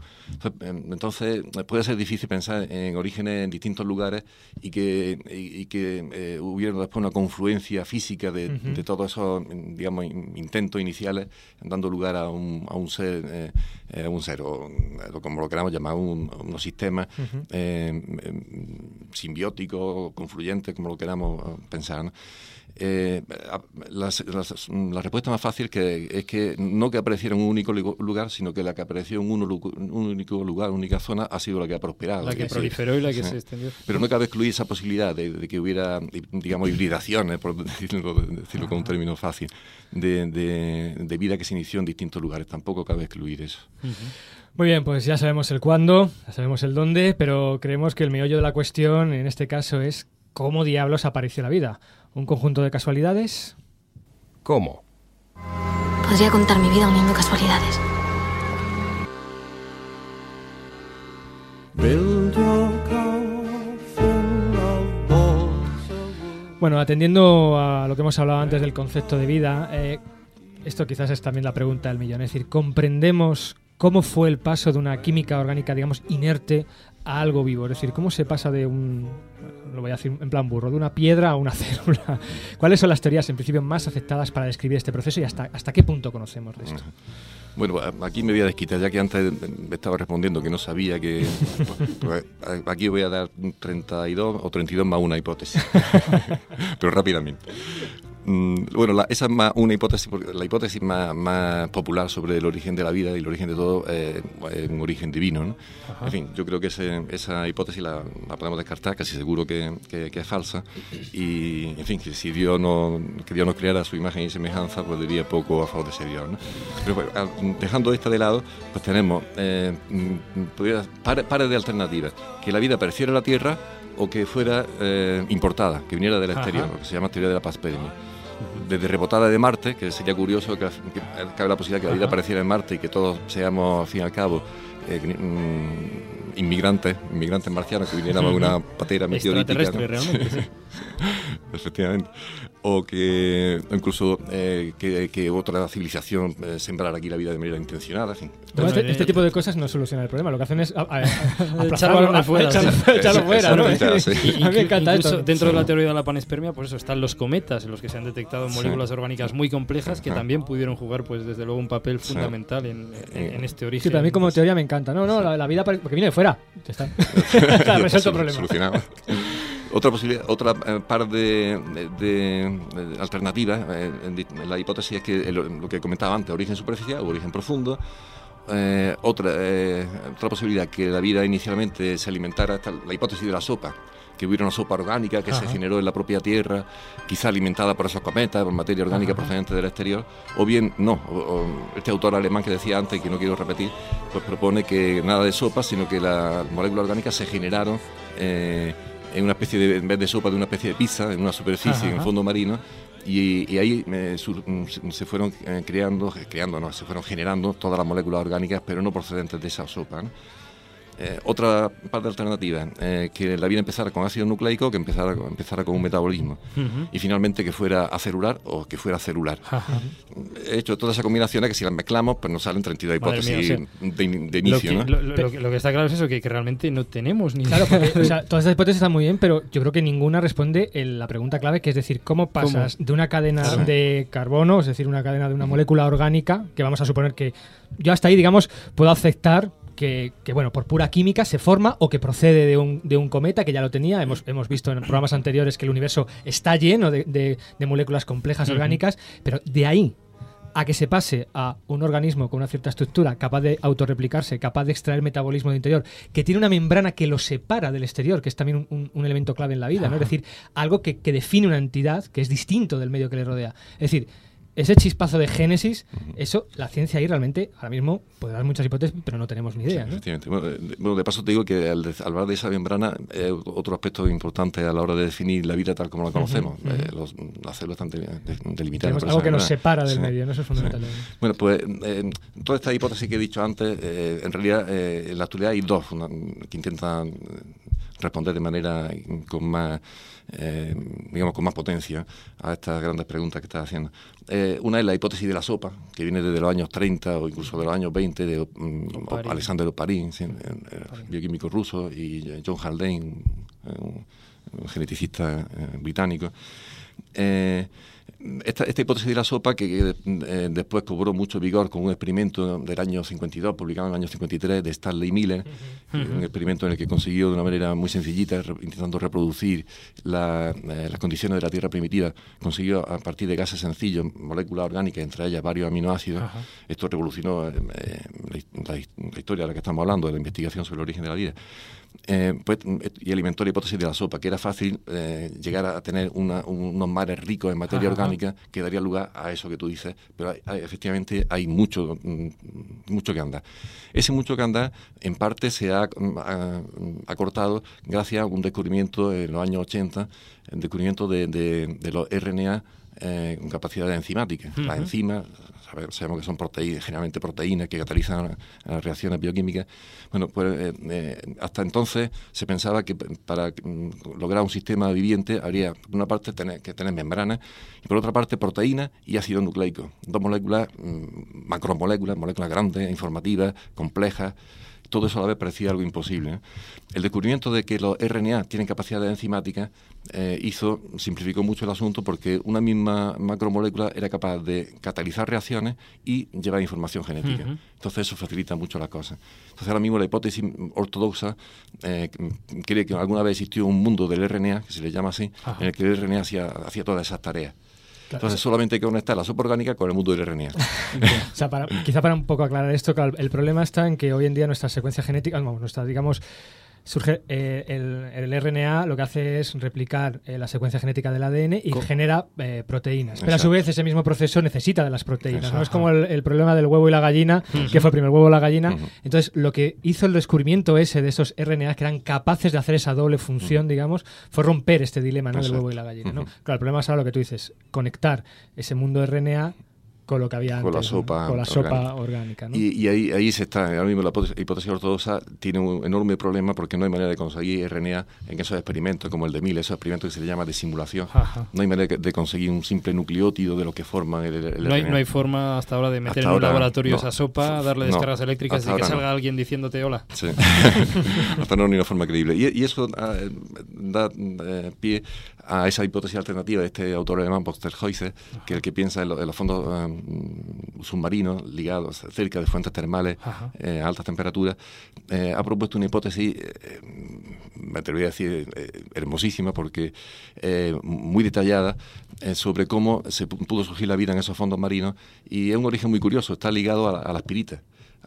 Entonces, em, puede ser difícil pensar en orígenes en distintos lugares y que, y, que eh, hubiera después una confluencia física de, de todos esos, digamos, intentos iniciales, dando lugar a un, a un ser, eh, un ser o, como lo queramos llamar, un, unos sistemas simbióticos, confluyentes, como lo queramos pensar. Eh, la, respuesta más fácil que es que no que apareciera en un único lugar, sino que la que apareció en un, único lugar, única zona, ha sido la que ha prosperado. La que proliferó y la que se extendió. Pero no cabe excluir esa posibilidad de, que hubiera, digamos, hibridaciones, por decirlo, decirlo con un término fácil, de, vida que se inició en distintos lugares. Tampoco cabe excluir eso. Muy bien, pues ya sabemos el cuándo, ya sabemos el dónde, pero creemos que el meollo de la cuestión en este caso es cómo diablos apareció la vida. ¿Un conjunto de casualidades? ¿Cómo? Podría contar mi vida uniendo casualidades. Bueno, atendiendo a lo que hemos hablado antes del concepto de vida, eh, esto quizás es también la pregunta del millón. Es decir, ¿comprendemos cómo fue el paso de una química orgánica, digamos, inerte a algo vivo? Es decir, ¿cómo se pasa de un, lo voy a decir en plan burro, de una piedra a una célula? ¿Cuáles son las teorías, en principio, más aceptadas para describir este proceso y hasta, hasta qué punto conocemos de esto? Bueno, aquí me voy a desquitar, ya que antes me estaba respondiendo que no sabía que... Pues, pues, aquí voy a dar 32 o 32 más una hipótesis, pero rápidamente. Mm, bueno, esa es más una hipótesis, porque la hipótesis más, popular sobre el origen de la vida y el origen de todo eh, es un origen divino. ¿no? En fin, yo creo que esa hipótesis la, podemos descartar, casi seguro que, es falsa. Y, en fin, que si Dios, no, que Dios nos creara su imagen y semejanza, pues diría poco a favor de ese Dios. ¿no? Pero dejando esta de lado, pues tenemos eh, pares, de alternativas. Que la vida apareciera en la Tierra o que fuera eh, importada, que viniera del exterior, lo que se llama teoría de la paspedemia desde rebotada de Marte, que sería curioso que, cabe la posibilidad que la vida apareciera en Marte y que todos seamos, al fin y al cabo, eh, mm, inmigrantes, inmigrantes marcianos que vinieran a una patera meteorítica. realmente. Efectivamente. O que incluso eh, que, otra civilización eh, sembrara aquí la vida de manera intencionada. este, este, tipo de cosas no solucionan el problema. Lo que hacen es echarlo fuera. Echarlo fuera. ¿no? a mí me encanta esto. Dentro de la teoría de la panespermia, pues eso, están los cometas, en los que se han detectado moléculas orgánicas muy complejas que también pudieron jugar, pues desde luego, un papel fundamental en, este origen. Sí, pero a mí como teoría me encanta. No, no, la, vida porque viene de fuera. Ya está. resuelto el problema. Solucionado. Otra posibilidad, otra eh, par de, de, alternativas, eh, la hipótesis es que lo que comentaba antes, origen superficial o origen profundo. Eh, otra, otra posibilidad, que la vida inicialmente se alimentara, la hipótesis de la sopa, que hubiera una sopa orgánica que se generó en la propia Tierra, quizá alimentada por esos cometas, por materia orgánica procedente del exterior, o bien no. este autor alemán que decía antes, y que no quiero repetir, pues propone que nada de sopa, sino que las moléculas orgánicas se generaron en una especie de, en vez de sopa, de una especie de pizza, en una superficie, en el fondo marino, y, ahí mm, se fueron eh, creando, creando, no, se fueron generando todas las moléculas orgánicas, pero no procedentes de esa sopa. Eh, otra parte alternativa, eh, que la vida empezara con ácido nucleico, que empezara, empezara con un metabolismo, y finalmente que fuera acelular o que fuera celular. He hecho todas esas combinaciones que si las mezclamos, pues nos salen 32 hipótesis de, inicio. Lo que, lo, que, está claro es eso, que, realmente no tenemos ni... Claro, todas esas hipótesis están muy bien, pero yo creo que ninguna responde en la pregunta clave, que es decir, ¿cómo pasas de una cadena de carbono, es decir, una cadena de una molécula orgánica, que vamos a suponer que yo hasta ahí, digamos, puedo aceptar que, bueno, por pura química se forma o que procede de un, de un cometa, que ya lo tenía. Hemos, hemos, visto en programas anteriores que el universo está lleno de, de, moléculas complejas orgánicas, pero de ahí a que se pase a un organismo con una cierta estructura, capaz de autorreplicarse, capaz de extraer metabolismo de interior, que tiene una membrana que lo separa del exterior, que es también un, un elemento clave en la vida, ¿no? Es decir, algo que, que define una entidad que es distinto del medio que le rodea. Es decir, ese chispazo de génesis, eso, la ciencia ahí realmente, ahora mismo, puede dar muchas hipótesis, pero no tenemos ni idea. efectivamente. Bueno de, paso te digo que al, hablar de esa membrana, es otro aspecto importante a la hora de definir la vida tal como la conocemos. Eh, los, las células están delimitadas. algo que nos separa del medio, ¿no? eso es fundamental. Bueno, pues eh, toda esta hipótesis que he dicho antes, eh, en realidad en la actualidad hay dos que intentan responder de manera con más, eh, digamos, con más potencia a estas grandes preguntas que estás haciendo. Eh, una es la hipótesis de la sopa, que viene desde los años 30 o incluso de los años 20 de um, Alexander Oparin, bioquímico ruso, y John Haldane, un, geneticista británico. Esta, hipótesis de la sopa, que eh, después cobró mucho vigor con un experimento del año 52, publicado en el año 53, de Stanley Miller, un experimento en el que consiguió de una manera muy sencillita, intentando reproducir eh, las condiciones de la Tierra primitiva, consiguió a partir de gases sencillos, moléculas orgánicas, entre ellas varios aminoácidos. Esto revolucionó eh, la, la, historia de la que estamos hablando, de la investigación sobre el origen de la vida. Eh, pues, y alimentó la hipótesis de la sopa, que era fácil eh, llegar a tener unos mares ricos en materia orgánica que daría lugar a eso que tú dices, pero efectivamente hay mucho, mm, mucho que andar. Ese mucho que andar, en parte, se ha, mm, acortado gracias a un descubrimiento en los años 80, el descubrimiento de, los RNA eh, con capacidad enzimática. Las enzimas sabemos que son proteínas, generalmente proteínas que catalizan reacciones bioquímicas. Bueno, pues eh, eh, hasta entonces se pensaba que para mm, lograr un sistema viviente habría, por una parte, tener, que tener membranas y por otra parte, proteínas y ácido nucleico. Dos moléculas, mm, macromoléculas, moléculas grandes, informativas, complejas todo eso a la vez parecía algo imposible. ¿eh? El descubrimiento de que los RNA tienen capacidad enzimática eh, hizo, simplificó mucho el asunto porque una misma macromolécula era capaz de catalizar reacciones y llevar información genética. Entonces eso facilita mucho las cosas. Entonces ahora mismo la hipótesis ortodoxa eh, cree que alguna vez existió un mundo del RNA, que se le llama así, en el que el RNA hacía todas esas tareas. Entonces solamente hay que conectar la sopa orgánica con el mundo del RNA. o sea, quizá para un poco aclarar esto, el problema está en que hoy en día nuestra secuencia genética, nuestra, digamos, surge eh, el, RNA lo que hace es replicar eh, la secuencia genética del ADN y genera eh, proteínas. Pero a su vez ese mismo proceso necesita de las proteínas. ¿no? Es como el, problema del huevo y la gallina, que fue el huevo o la gallina. Entonces lo que hizo el descubrimiento ese de esos RNA que eran capaces de hacer esa doble función, digamos, fue romper este dilema ¿no? del huevo y la gallina. ¿no? Claro, el problema es ahora lo que tú dices, conectar ese mundo RNA con lo que había con la sopa, con la sopa orgánica. y, ahí, ahí se está. Ahora mismo la hipótesis ortodoxa tiene un enorme problema porque no hay manera de conseguir RNA en esos experimentos, como el de Mil, esos experimentos que se le llama de simulación. No hay manera de conseguir un simple nucleótido de lo que forma el, no, hay, no hay forma hasta ahora de meter en un laboratorio esa sopa, darle descargas eléctricas y que salga alguien diciéndote hola. Sí. hasta no hay una forma creíble. Y, eso ah, da eh, pie a esa hipótesis alternativa de este autor alemán, Posterhäuser, que es el que piensa en, los fondos um, submarinos ligados cerca de fuentes termales eh, a altas temperaturas, eh, ha propuesto una hipótesis, eh, me atrevería a decir, hermosísima, porque muy detallada, sobre cómo se pudo surgir la vida en esos fondos marinos, y es un origen muy curioso, está ligado a, las piritas.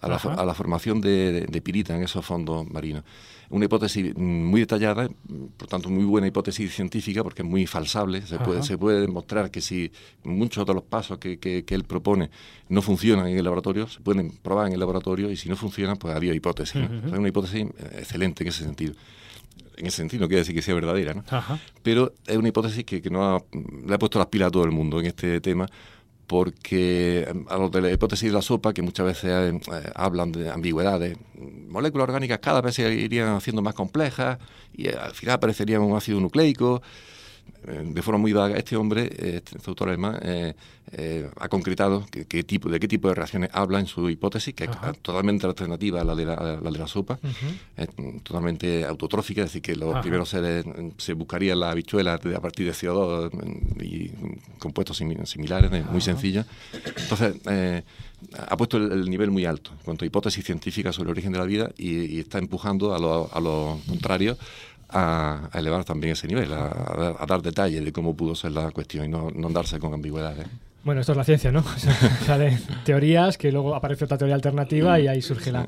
A la, formación de, de, pirita en esos fondos marinos una hipótesis muy detallada, por tanto muy buena hipótesis científica porque es muy falsable. Se puede, se puede demostrar que si muchos de los pasos que, que, él propone no funcionan en el laboratorio, se pueden probar en el laboratorio y si no funcionan, pues había hipótesis. es una hipótesis excelente en ese sentido en ese sentido no quiere decir que sea verdadera, ¿no? Pero es una hipótesis que, que no le ha puesto las pilas a todo el mundo en este tema, porque em, a los de la hipótesis de la sopa, que muchas veces eh, hablan de ambigüedades, moléculas orgánicas cada vez se irían haciendo más complejas y eh, al final aparecería un ácido nucleico. Eh, de forma muy vaga, este hombre, este, este autor alemán, ha concretado qué tipo, de qué tipo de reacciones habla en su hipótesis, que es totalmente alternativa a la de la, de la sopa, es totalmente autotrófica, es decir, que los primeros seres se buscarían las habichuelas a partir de CO2 y compuestos similares, muy sencillos. Entonces, ha puesto el, nivel muy alto en cuanto a hipótesis científicas sobre el origen de la vida y, está empujando a lo, a lo contrario a, elevar también ese nivel, a, dar detalles de cómo pudo ser la cuestión y no, no andarse con ambigüedades. Bueno, esto es la ciencia, ¿no? salen teorías que luego aparece otra teoría alternativa y ahí surge la...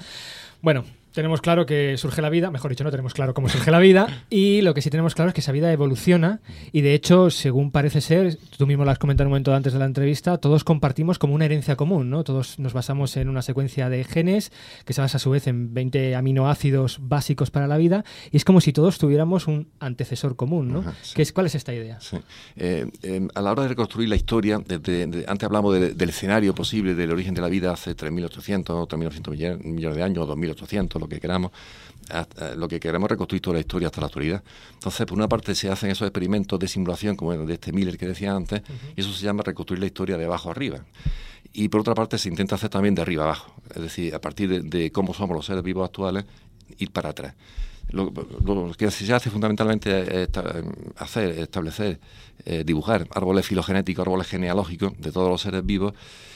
Bueno, tenemos claro que surge la vida, mejor dicho, no tenemos claro cómo surge la vida, y lo que sí tenemos claro es que esa vida evoluciona, y de hecho, según parece ser, tú mismo lo has comentado un momento antes de la entrevista, todos compartimos como una herencia común, ¿no? Todos nos basamos en una secuencia de genes que se basa a su vez en 20 aminoácidos básicos para la vida, y es como si todos tuviéramos un antecesor común, ¿no? es, ¿Cuál es esta idea? Sí. Eh, eh, a la hora de reconstruir la historia, antes hablamos del escenario posible del origen de la vida hace 3.800 o 3.900 millones de años, o 2.800, lo que queramos, lo que queremos reconstruir toda la historia hasta la actualidad. Entonces, por una parte se hacen esos experimentos de simulación, como de este Miller que decía antes, y eso se llama reconstruir la historia de abajo arriba. Y por otra parte se intenta hacer también de arriba abajo, es decir, a partir de, cómo somos los seres vivos actuales, ir para atrás. Lo, que se hace fundamentalmente es hacer, establecer, eh, dibujar árboles filogenéticos, árboles genealógicos de todos los seres vivos,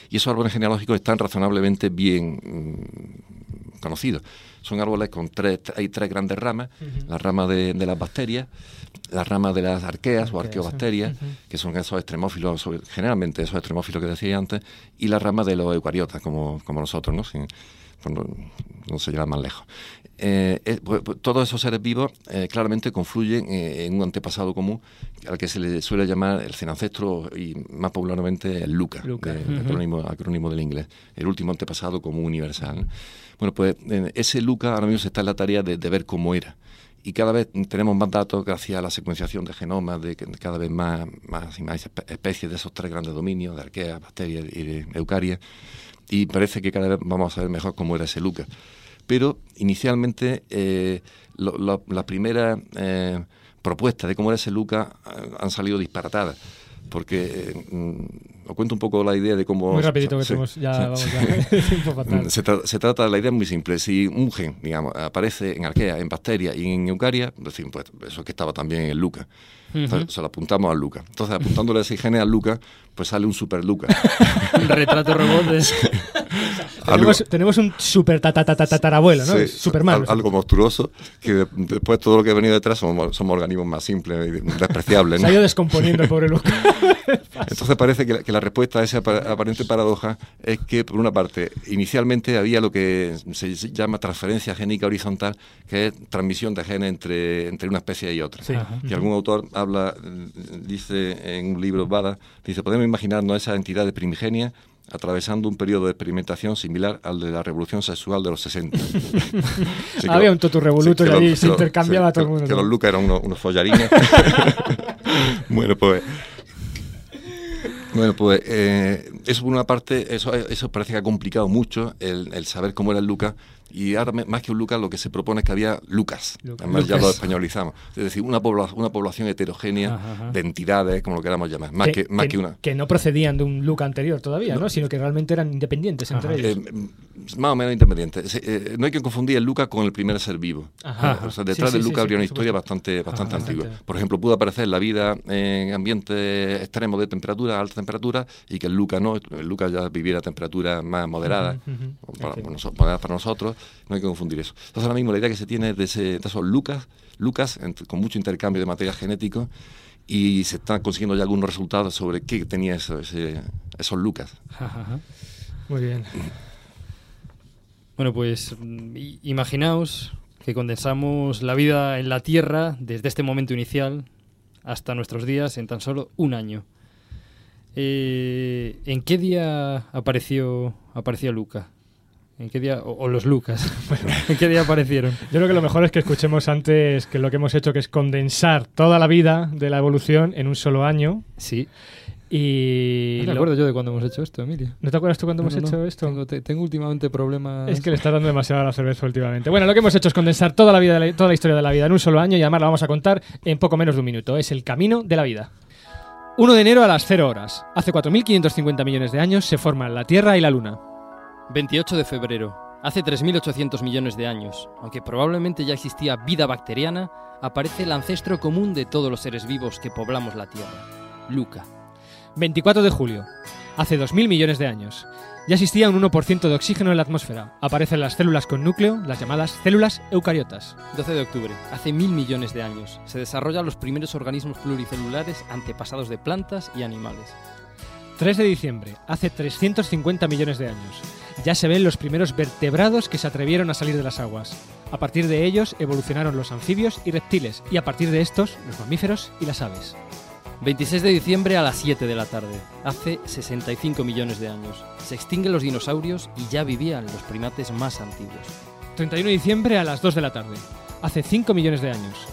y esos árboles genealógicos están razonablemente bien mm, conocidos. Son árboles con tres, hay tres grandes ramas, la rama de, las bacterias, la rama de las arqueas o arqueobacterias, que son esos extremófilos, generalmente esos extremófilos que decía antes, y la rama de los eucariotas, como, como nosotros, ¿no? no se lleva más lejos. Eh, eh, pues, pues, todos esos seres vivos eh, claramente confluyen en un antepasado común al que se le suele llamar el cenancestro y más popularmente el Luca, el acrónimo, del inglés, el último antepasado común universal. Bueno, pues ese Luca ahora mismo se está en la tarea de, ver cómo era. Y cada vez tenemos más datos gracias a la secuenciación de genomas de cada vez más, y más especies de esos tres grandes dominios, de arqueas, bacterias y de eucarias, y parece que cada vez vamos a saber mejor cómo era ese Luca. Pero inicialmente eh, las primeras eh, propuestas de cómo era ese Luca eh, han salido disparatadas. Porque os cuento un poco la idea de cómo... Muy rapidito, que tenemos ya, vamos, ya. Se, se, trata de la idea muy simple. Si un gen, digamos, aparece en arquea, en bacteria y en eucaria, decimos, pues eso que estaba también en Luca. se lo apuntamos a Luca. Entonces, apuntándole ese genes a Luca, pues sale un super Luca. un retrato robot tenemos, un super tatarabuelo, ¿no? Superman. algo monstruoso, que después todo lo que ha venido detrás somos, organismos más simples y despreciables. Se ha ido descomponiendo el pobre Luca. Entonces parece que la, respuesta a esa aparente paradoja es que, por una parte, inicialmente había lo que se llama transferencia génica horizontal, que es transmisión de genes entre, entre una especie y otra. Y algún autor habla, dice en un libro, Bada, dice, podemos imaginarnos esa entidad de primigenia atravesando un periodo de experimentación similar al de la revolución sexual de los 60. Había un totu revoluto y allí se intercambiaba todo el mundo. Que, los Lucas eran unos, unos follarines. bueno, pues bueno, pues eh, eso por una parte, eso, eso parece que ha complicado mucho el, el saber cómo era el Lucas, y ahora más que un Lucas lo que se propone es que había Lucas, además ya lo españolizamos, es decir, una, una población heterogénea de entidades, como lo queramos llamar, más que, más que, una. Que no procedían de un Lucas anterior todavía, no. sino que realmente eran independientes entre ellos. Eh, más o menos independientes. Eh, no hay que confundir el Lucas con el primer ser vivo. O sea, detrás del Lucas habría una historia bastante, bastante antigua. Por ejemplo, pudo aparecer la vida en ambientes extremos de temperatura, alta temperatura, y que el Lucas no, el Lucas ya viviera a temperaturas más moderadas, para, para nosotros no hay que confundir eso. Entonces ahora mismo la idea que se tiene de, ese, esos Lucas, Lucas con mucho intercambio de material genético y se están consiguiendo ya algunos resultados sobre qué tenía eso, esos Lucas. Muy bien. Bueno, pues imaginaos que condensamos la vida en la Tierra desde este momento inicial hasta nuestros días en tan solo un año. Eh, ¿En qué día apareció, apareció Luca? ¿En qué día? O, los Lucas. ¿En qué día aparecieron? Yo creo que lo mejor es que escuchemos antes que lo que hemos hecho, que es condensar toda la vida de la evolución en un solo año. Sí. Y. No me acuerdo yo de cuándo hemos hecho esto, Emilio. ¿No te acuerdas tú cuándo hemos hecho esto? Tengo, últimamente problemas. Es que le estás dando demasiado a la cerveza últimamente. Bueno, lo que hemos hecho es condensar toda la, vida toda la historia de la vida en un solo año y además la vamos a contar en poco menos de un minuto. Es el camino de la vida. 1 de enero a las 0 horas. Hace 4.550 millones de años se forman la Tierra y la Luna. 28 de febrero. Hace 3.800 millones de años, aunque probablemente ya existía vida bacteriana, aparece el ancestro común de todos los seres vivos que poblamos la Tierra, Luca. 24 de julio. Hace 2.000 millones de años. Ya existía un 1% de oxígeno en la atmósfera. Aparecen las células con núcleo, las llamadas células eucariotas. 12 de octubre. Hace mil millones de años. Se desarrollan los primeros organismos pluricelulares antepasados de plantas y animales. 3 de diciembre. Hace 350 millones de años ya se ven los primeros vertebrados que se atrevieron a salir de las aguas. A partir de ellos evolucionaron los anfibios y reptiles, y a partir de estos, los mamíferos y las aves. 26 de diciembre a las 7 de la tarde, hace 65 millones de años. Se extinguen los dinosaurios y ya vivían los primates más antiguos. 31 de diciembre a las 2 de la tarde, hace 5 millones de años.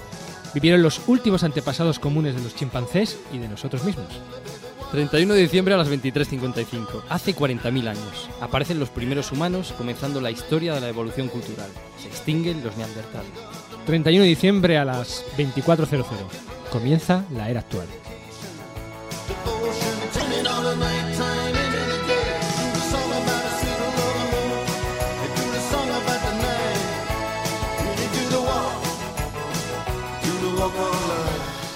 Vivieron los últimos antepasados comunes de los chimpancés y de nosotros mismos. 31 de diciembre a las 23.55. Hace 40.000 años. Aparecen los primeros humanos comenzando la historia de la evolución cultural. Se extinguen los neandertales. 31 de diciembre a las 24.00. Comienza la era actual.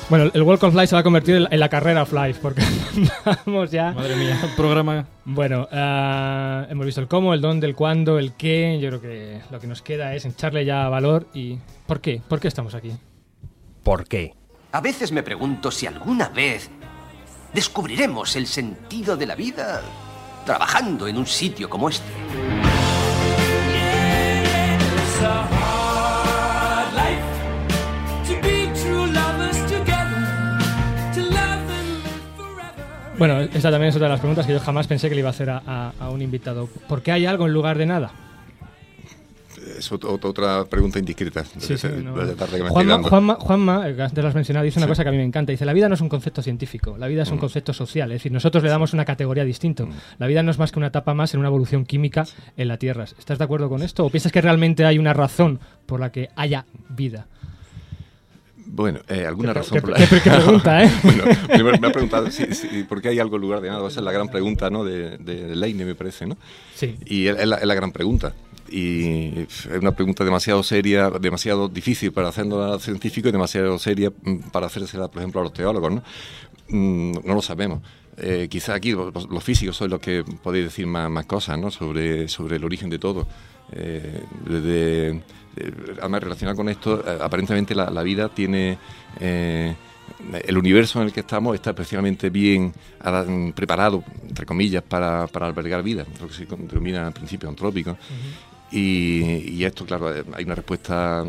Bueno, el Walk of Life se va a convertir en la carrera of Life, porque vamos ya. Madre mía, programa. Bueno, uh, hemos visto el cómo, el dónde, el cuándo, el qué. Yo creo que lo que nos queda es echarle ya valor y. ¿Por qué? ¿Por qué estamos aquí? ¿Por qué? A veces me pregunto si alguna vez descubriremos el sentido de la vida trabajando en un sitio como este. Bueno, esta también es otra de las preguntas que yo jamás pensé que le iba a hacer a, un invitado. ¿Por qué hay algo en lugar de nada? Es otra pregunta indiscreta. Sí, sí, Juanma, Juanma, Juanma, de las mencionadas, dice una cosa que a mí me encanta. Dice, la vida no es un concepto científico, la vida es un mm. concepto social. Es decir, nosotros le damos una categoría distinta. Mm. La vida no es más que una etapa más en una evolución química en la Tierra. ¿Estás de acuerdo con esto? ¿O piensas que realmente hay una razón por la que haya vida? Bueno, eh, alguna razón. por la... ¿Qué, pregunta, ¿eh? bueno, primero me ha preguntado si, por qué hay algo en lugar de nada. Esa es la gran pregunta, ¿no? De, de Leine, me parece, ¿no? Sí. Y es la, gran pregunta. Y es una pregunta demasiado seria, demasiado difícil para hacerla científico y demasiado seria mm, para hacérsela, por ejemplo, a los teólogos, ¿no? Mm, no lo sabemos. Eh, quizá aquí los, físicos son los que podéis decir más, más cosas, ¿no? Sobre, sobre el origen de todo. Eh, desde eh, además relacionado con esto, eh, aparentemente la, vida tiene... Eh, el universo en el que estamos está especialmente bien preparado, entre comillas, para, albergar vida, lo que se denomina principio antrópico. y, esto, claro, hay una respuesta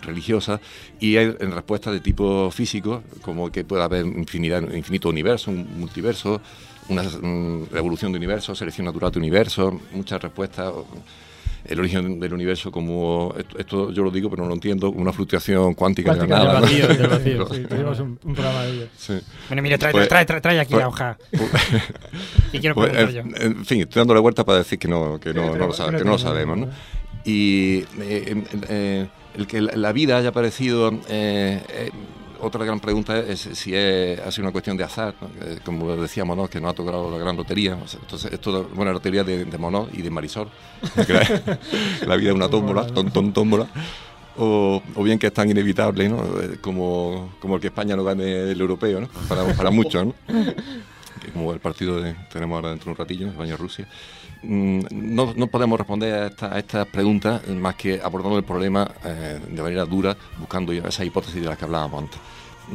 religiosa y hay respuestas de tipo físico, como que puede haber infinidad, infinito universo, un multiverso, una mm, evolución de universo, selección natural de universo, muchas respuestas el origen del universo como, esto, yo lo digo pero no lo entiendo, una fluctuación cuántica, de nada. Del vacío, vacío, sí, tenemos un, programa de ello. Sí. Bueno, mire, trae, pues, trae, trae, trae, aquí la hoja. y quiero pues, preguntar yo. En fin, estoy dando la vuelta para decir que no, que no, no, lo, sabe, que no lo sabemos, ¿no? Y eh, eh, el que la vida haya aparecido eh, eh otra gran pregunta es si es, ha sido una cuestión de azar, como decíamos, ¿no? que no ha tocado la gran lotería. entonces, esto es bueno, lotería de, de Monod y de Marisol. la vida es una tómbola, ton, tómbola. O, o, bien que es tan inevitable ¿no? Eh, como, como el que España no gane el europeo, ¿no? para, para muchos. ¿no? como el partido que tenemos ahora dentro de un ratillo, España-Rusia. Mm, no, no, podemos responder a, esta, a, estas preguntas más que abordando el problema eh, de manera dura, buscando esa hipótesis de la que hablábamos antes.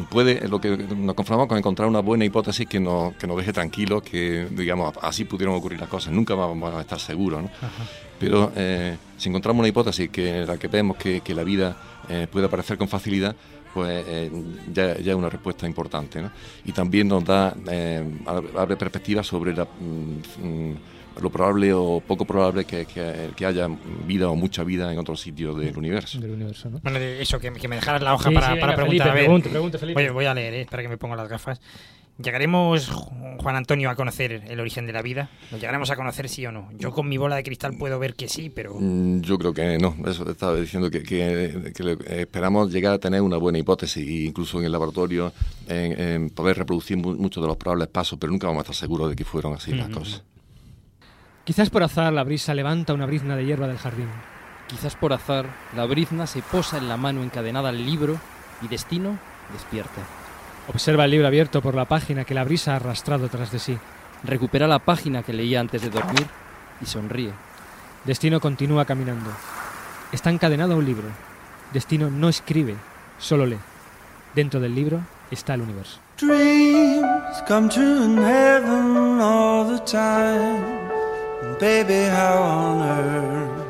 Puede, lo que nos conformamos con encontrar una buena hipótesis que nos, que nos deje tranquilos, que digamos así pudieron ocurrir las cosas. Nunca vamos a estar seguros, ¿no? Pero eh, si encontramos una hipótesis que la que vemos que, que la vida eh, puede aparecer con facilidad, pues ya, ya, es una respuesta importante. ¿no? Y también nos da, abre perspectivas sobre la, mm, mm, lo probable o poco probable que, que, haya vida o mucha vida en otro sitio del universo. Del universo ¿no? Bueno, eso, que, me dejaras la hoja para, para preguntar. Felipe, pregunte, Felipe. Oye, voy a leer, eh, espera que me ponga las gafas. ¿Llegaremos, Juan Antonio, a conocer el origen de la vida? ¿Lo llegaremos a conocer sí o no? Yo con mi bola de cristal puedo ver que sí, pero... Mm, yo creo que no. Eso estaba diciendo que, que, esperamos llegar a tener una buena hipótesis, incluso en el laboratorio, en, poder reproducir muchos de los probables pasos, pero nunca vamos a estar seguros de que fueron así las cosas. Quizás por azar la brisa levanta una brizna de hierba del jardín. Quizás por azar la brizna se posa en la mano encadenada al libro y destino despierta. Observa el libro abierto por la página que la brisa ha arrastrado tras de sí. Recupera la página que leía antes de dormir y sonríe. Destino continúa caminando. Está encadenado a un libro. Destino no escribe, solo lee. Dentro del libro está el universo. Dreams come true in heaven all the time. Baby, how on earth?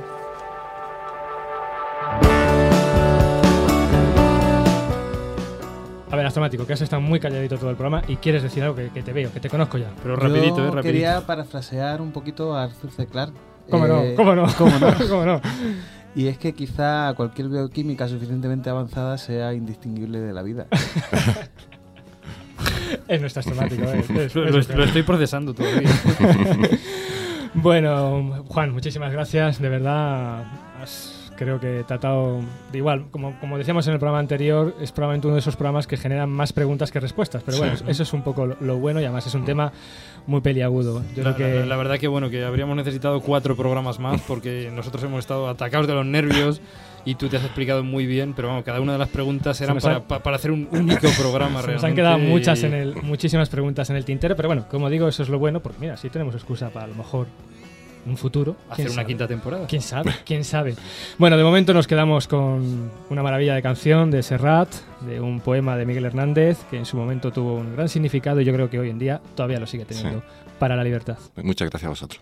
A ver, Astromático, que has estado muy calladito todo el programa y quieres decir algo que, te veo, que te conozco ya. Pero rapidito, Yo eh, rapidito. quería parafrasear un poquito a Arthur C. Clarke. ¿Cómo no? Eh, ¿Cómo no? ¿Cómo no? ¿Cómo no? Y es que quizá cualquier bioquímica suficientemente avanzada sea indistinguible de la vida. Es nuestro astromático. eh, es- es- Lo, lo estoy procesando todavía. Bueno, Juan, muchísimas gracias. De verdad, has- creo que he tratado de igual, como, como decíamos en el programa anterior, es probablemente uno de esos programas que generan más preguntas que respuestas. Pero bueno, Sí. eso es un poco lo, lo bueno y además es un tema muy peliagudo. Yo La, creo que la- la verdad que bueno, que habríamos necesitado cuatro programas más porque nosotros hemos estado atacados de los nervios y tú te has explicado muy bien, pero vamos, cada una de las preguntas eran para, pa- para hacer un único programa se nos realmente. han quedado muchas en el, muchísimas preguntas en el tintero, pero bueno, como digo, eso es lo bueno, porque mira, sí tenemos excusa para a lo mejor un futuro. Hacer ¿quién una sabe? quinta temporada. ¿Quién sabe? ¿Quién sabe? Bueno, de momento nos quedamos con una maravilla de canción de Serrat, de un poema de Miguel Hernández, que en su momento tuvo un gran significado y yo creo que hoy en día todavía lo sigue teniendo para la libertad. Muchas gracias a vosotros.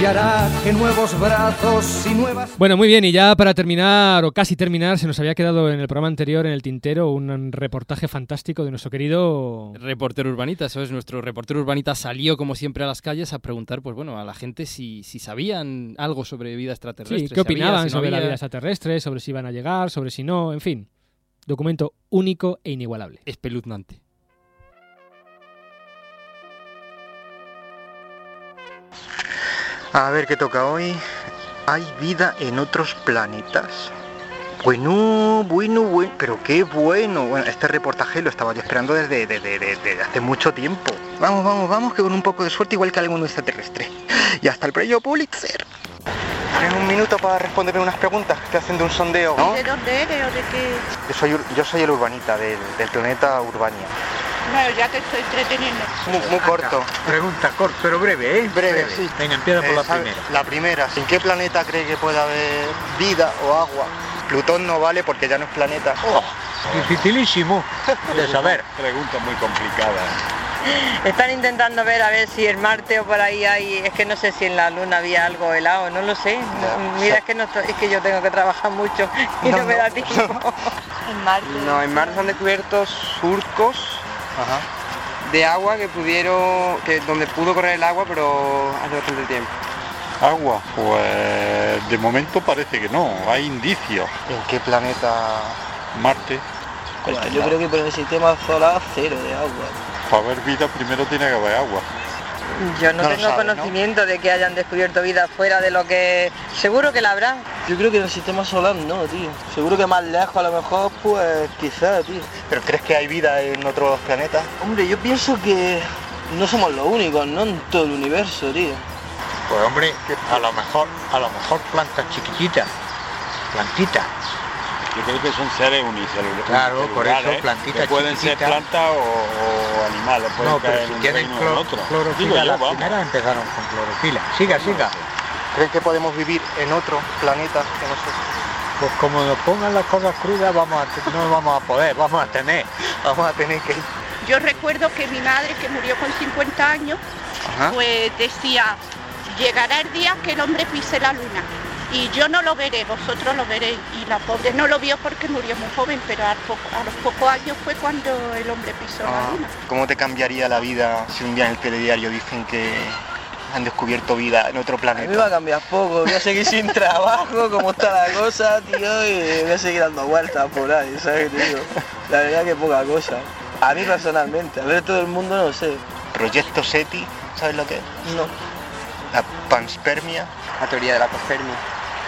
y hará que nuevos brazos y nuevas Bueno, muy bien, y ya para terminar, o casi terminar, se nos había quedado en el programa anterior, en el tintero, un reportaje fantástico de nuestro querido... Reportero urbanita, eso es, nuestro reportero urbanita salió como siempre a las calles a preguntar, pues bueno, a la gente si, si sabían algo sobre vida extraterrestre. Sí, ¿qué opinaban si no sobre la vida extraterrestre, sobre si iban a llegar, sobre si no, en fin. Documento único e inigualable. Espeluznante. A ver qué toca hoy. Hay vida en otros planetas. Bueno, bueno, bueno, pero qué bueno. Bueno, este reportaje lo estaba yo esperando desde, desde- hace mucho tiempo. Vamos, vamos, vamos, que con un poco de suerte igual que algún extraterrestre. Y hasta el premio Pulitzer. Tienes un minuto para responderme unas preguntas que estoy haciendo un sondeo, ¿no? ¿De dónde eres o de qué? Yo soy, yo soy el urbanita del, del planeta Urbania. Bueno, ya te estoy entreteniendo. Muy, muy corto. Pregunta corta, pero breve, ¿eh? Breve, sí. Venga, empieza por Eh, la ¿sabe? primera. La primera. ¿En qué planeta cree que puede haber vida o agua? Plutón no vale porque ya no es planeta. Oh, Dificilísimo de saber. Pregunta muy complicada. Están intentando ver a ver si en Marte o por ahí hay, es que no sé si en la Luna había algo helado, no lo sé. No, Mira, es que no estoy- es que yo tengo que trabajar mucho y no, No, me da tiempo. en Marte. No, en Marte han descubierto surcos de agua que pudieron, que donde pudo correr el agua, pero hace bastante tiempo. Agua, pues de momento parece que no, hay indicios. ¿En qué planeta? Marte. yo creo que por el sistema solar cero de agua. Para haber vida primero tiene que haber agua. Yo no, tengo sabe, ¿no? conocimiento de que hayan descubierto vida fuera de lo que... Seguro que la habrá. Yo creo que en el sistema solar no, tío. Seguro que más lejos a lo mejor, pues quizás, tío. ¿Pero crees que hay vida en otros planetas? Hombre, yo pienso que no somos los únicos, ¿no? En todo el universo, tío. Pues hombre, a lo mejor, a lo mejor plantas chiquititas, plantitas. Yo creo que son seres unicelulares. Claro, por eso, plantitas Que pueden ser plantas o, o animales, pueden No, pero caer si en un tienen reino o en clor- otro. Digo las vamos. primeras empezaron con clorofila. Siga, siga. ¿Creen que podemos vivir en otros planetas que nosotros? Pues como nos pongan las cosas crudas, vamos a, no vamos a poder, vamos a tener. Vamos a tener que Yo recuerdo que mi madre, que murió con 50 años, Ajá. pues decía, llegará el día que el hombre pise la luna. Y yo no lo veré, vosotros lo veréis. Y la pobre no lo vio porque murió muy joven, pero a, poco- a los pocos años fue cuando el hombre pisó la Ah, luna. ¿Cómo te cambiaría la vida si un día en el telediario dicen que han descubierto vida en otro planeta? A mí me va a cambiar poco, voy a seguir sin trabajo, como está la cosa, tío, y voy a seguir dando vueltas por ahí, ¿sabes qué te digo? La verdad que poca cosa. A mí personalmente, a ver todo el mundo no sé. proyecto SETI, ¿sabes lo que es? No. La panspermia. La teoría de la panspermia.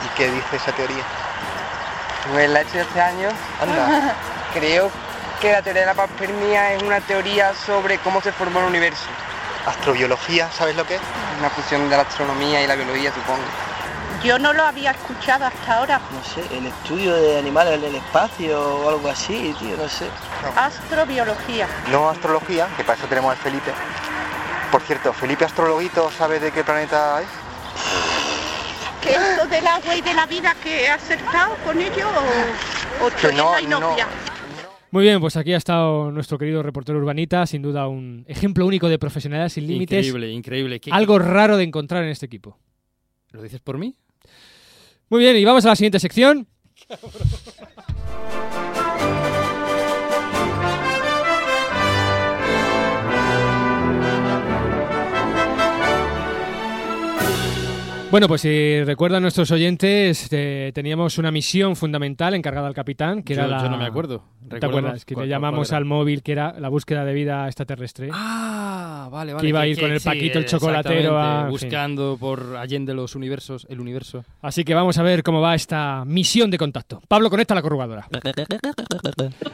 ¿Y qué dice esa teoría? Pues la he hecho este año. Anda. Creo que la teoría de la panspermia es una teoría sobre cómo se formó el universo. Astrobiología, ¿sabes lo que es? Una fusión de la astronomía y la biología, supongo. Yo no lo había escuchado hasta ahora. No sé, el estudio de animales en el espacio o algo así, tío, no sé. Astrobiología. No astrología, que para eso tenemos al Felipe. Por cierto, Felipe Astrologuito, ¿sabe de qué planeta es? ¿Qué esto del agua y de la vida que he acertado con ello o, o Que no, inopia? Muy bien, pues aquí ha estado nuestro querido reportero urbanita, sin duda un ejemplo único de profesionalidad sin límites. Increíble, increíble. ¿Qué- Algo raro de encontrar en este equipo. ¿Lo dices por mí? Muy bien, y vamos a la siguiente sección. Bueno, pues si recuerdan nuestros oyentes, eh, teníamos una misión fundamental encargada al capitán, que Yo- era la... yo no me acuerdo. ¿Te acuerdas? Que cuál- le llamamos era. al móvil, que era la búsqueda de vida extraterrestre. Ah, vale, vale. Que iba a ir que- con el sí, Paquito el chocolatero a... exactamente, en fin. buscando por allende los universos, el universo. Así que vamos a ver cómo va esta misión de contacto. Pablo, conecta la corrugadora.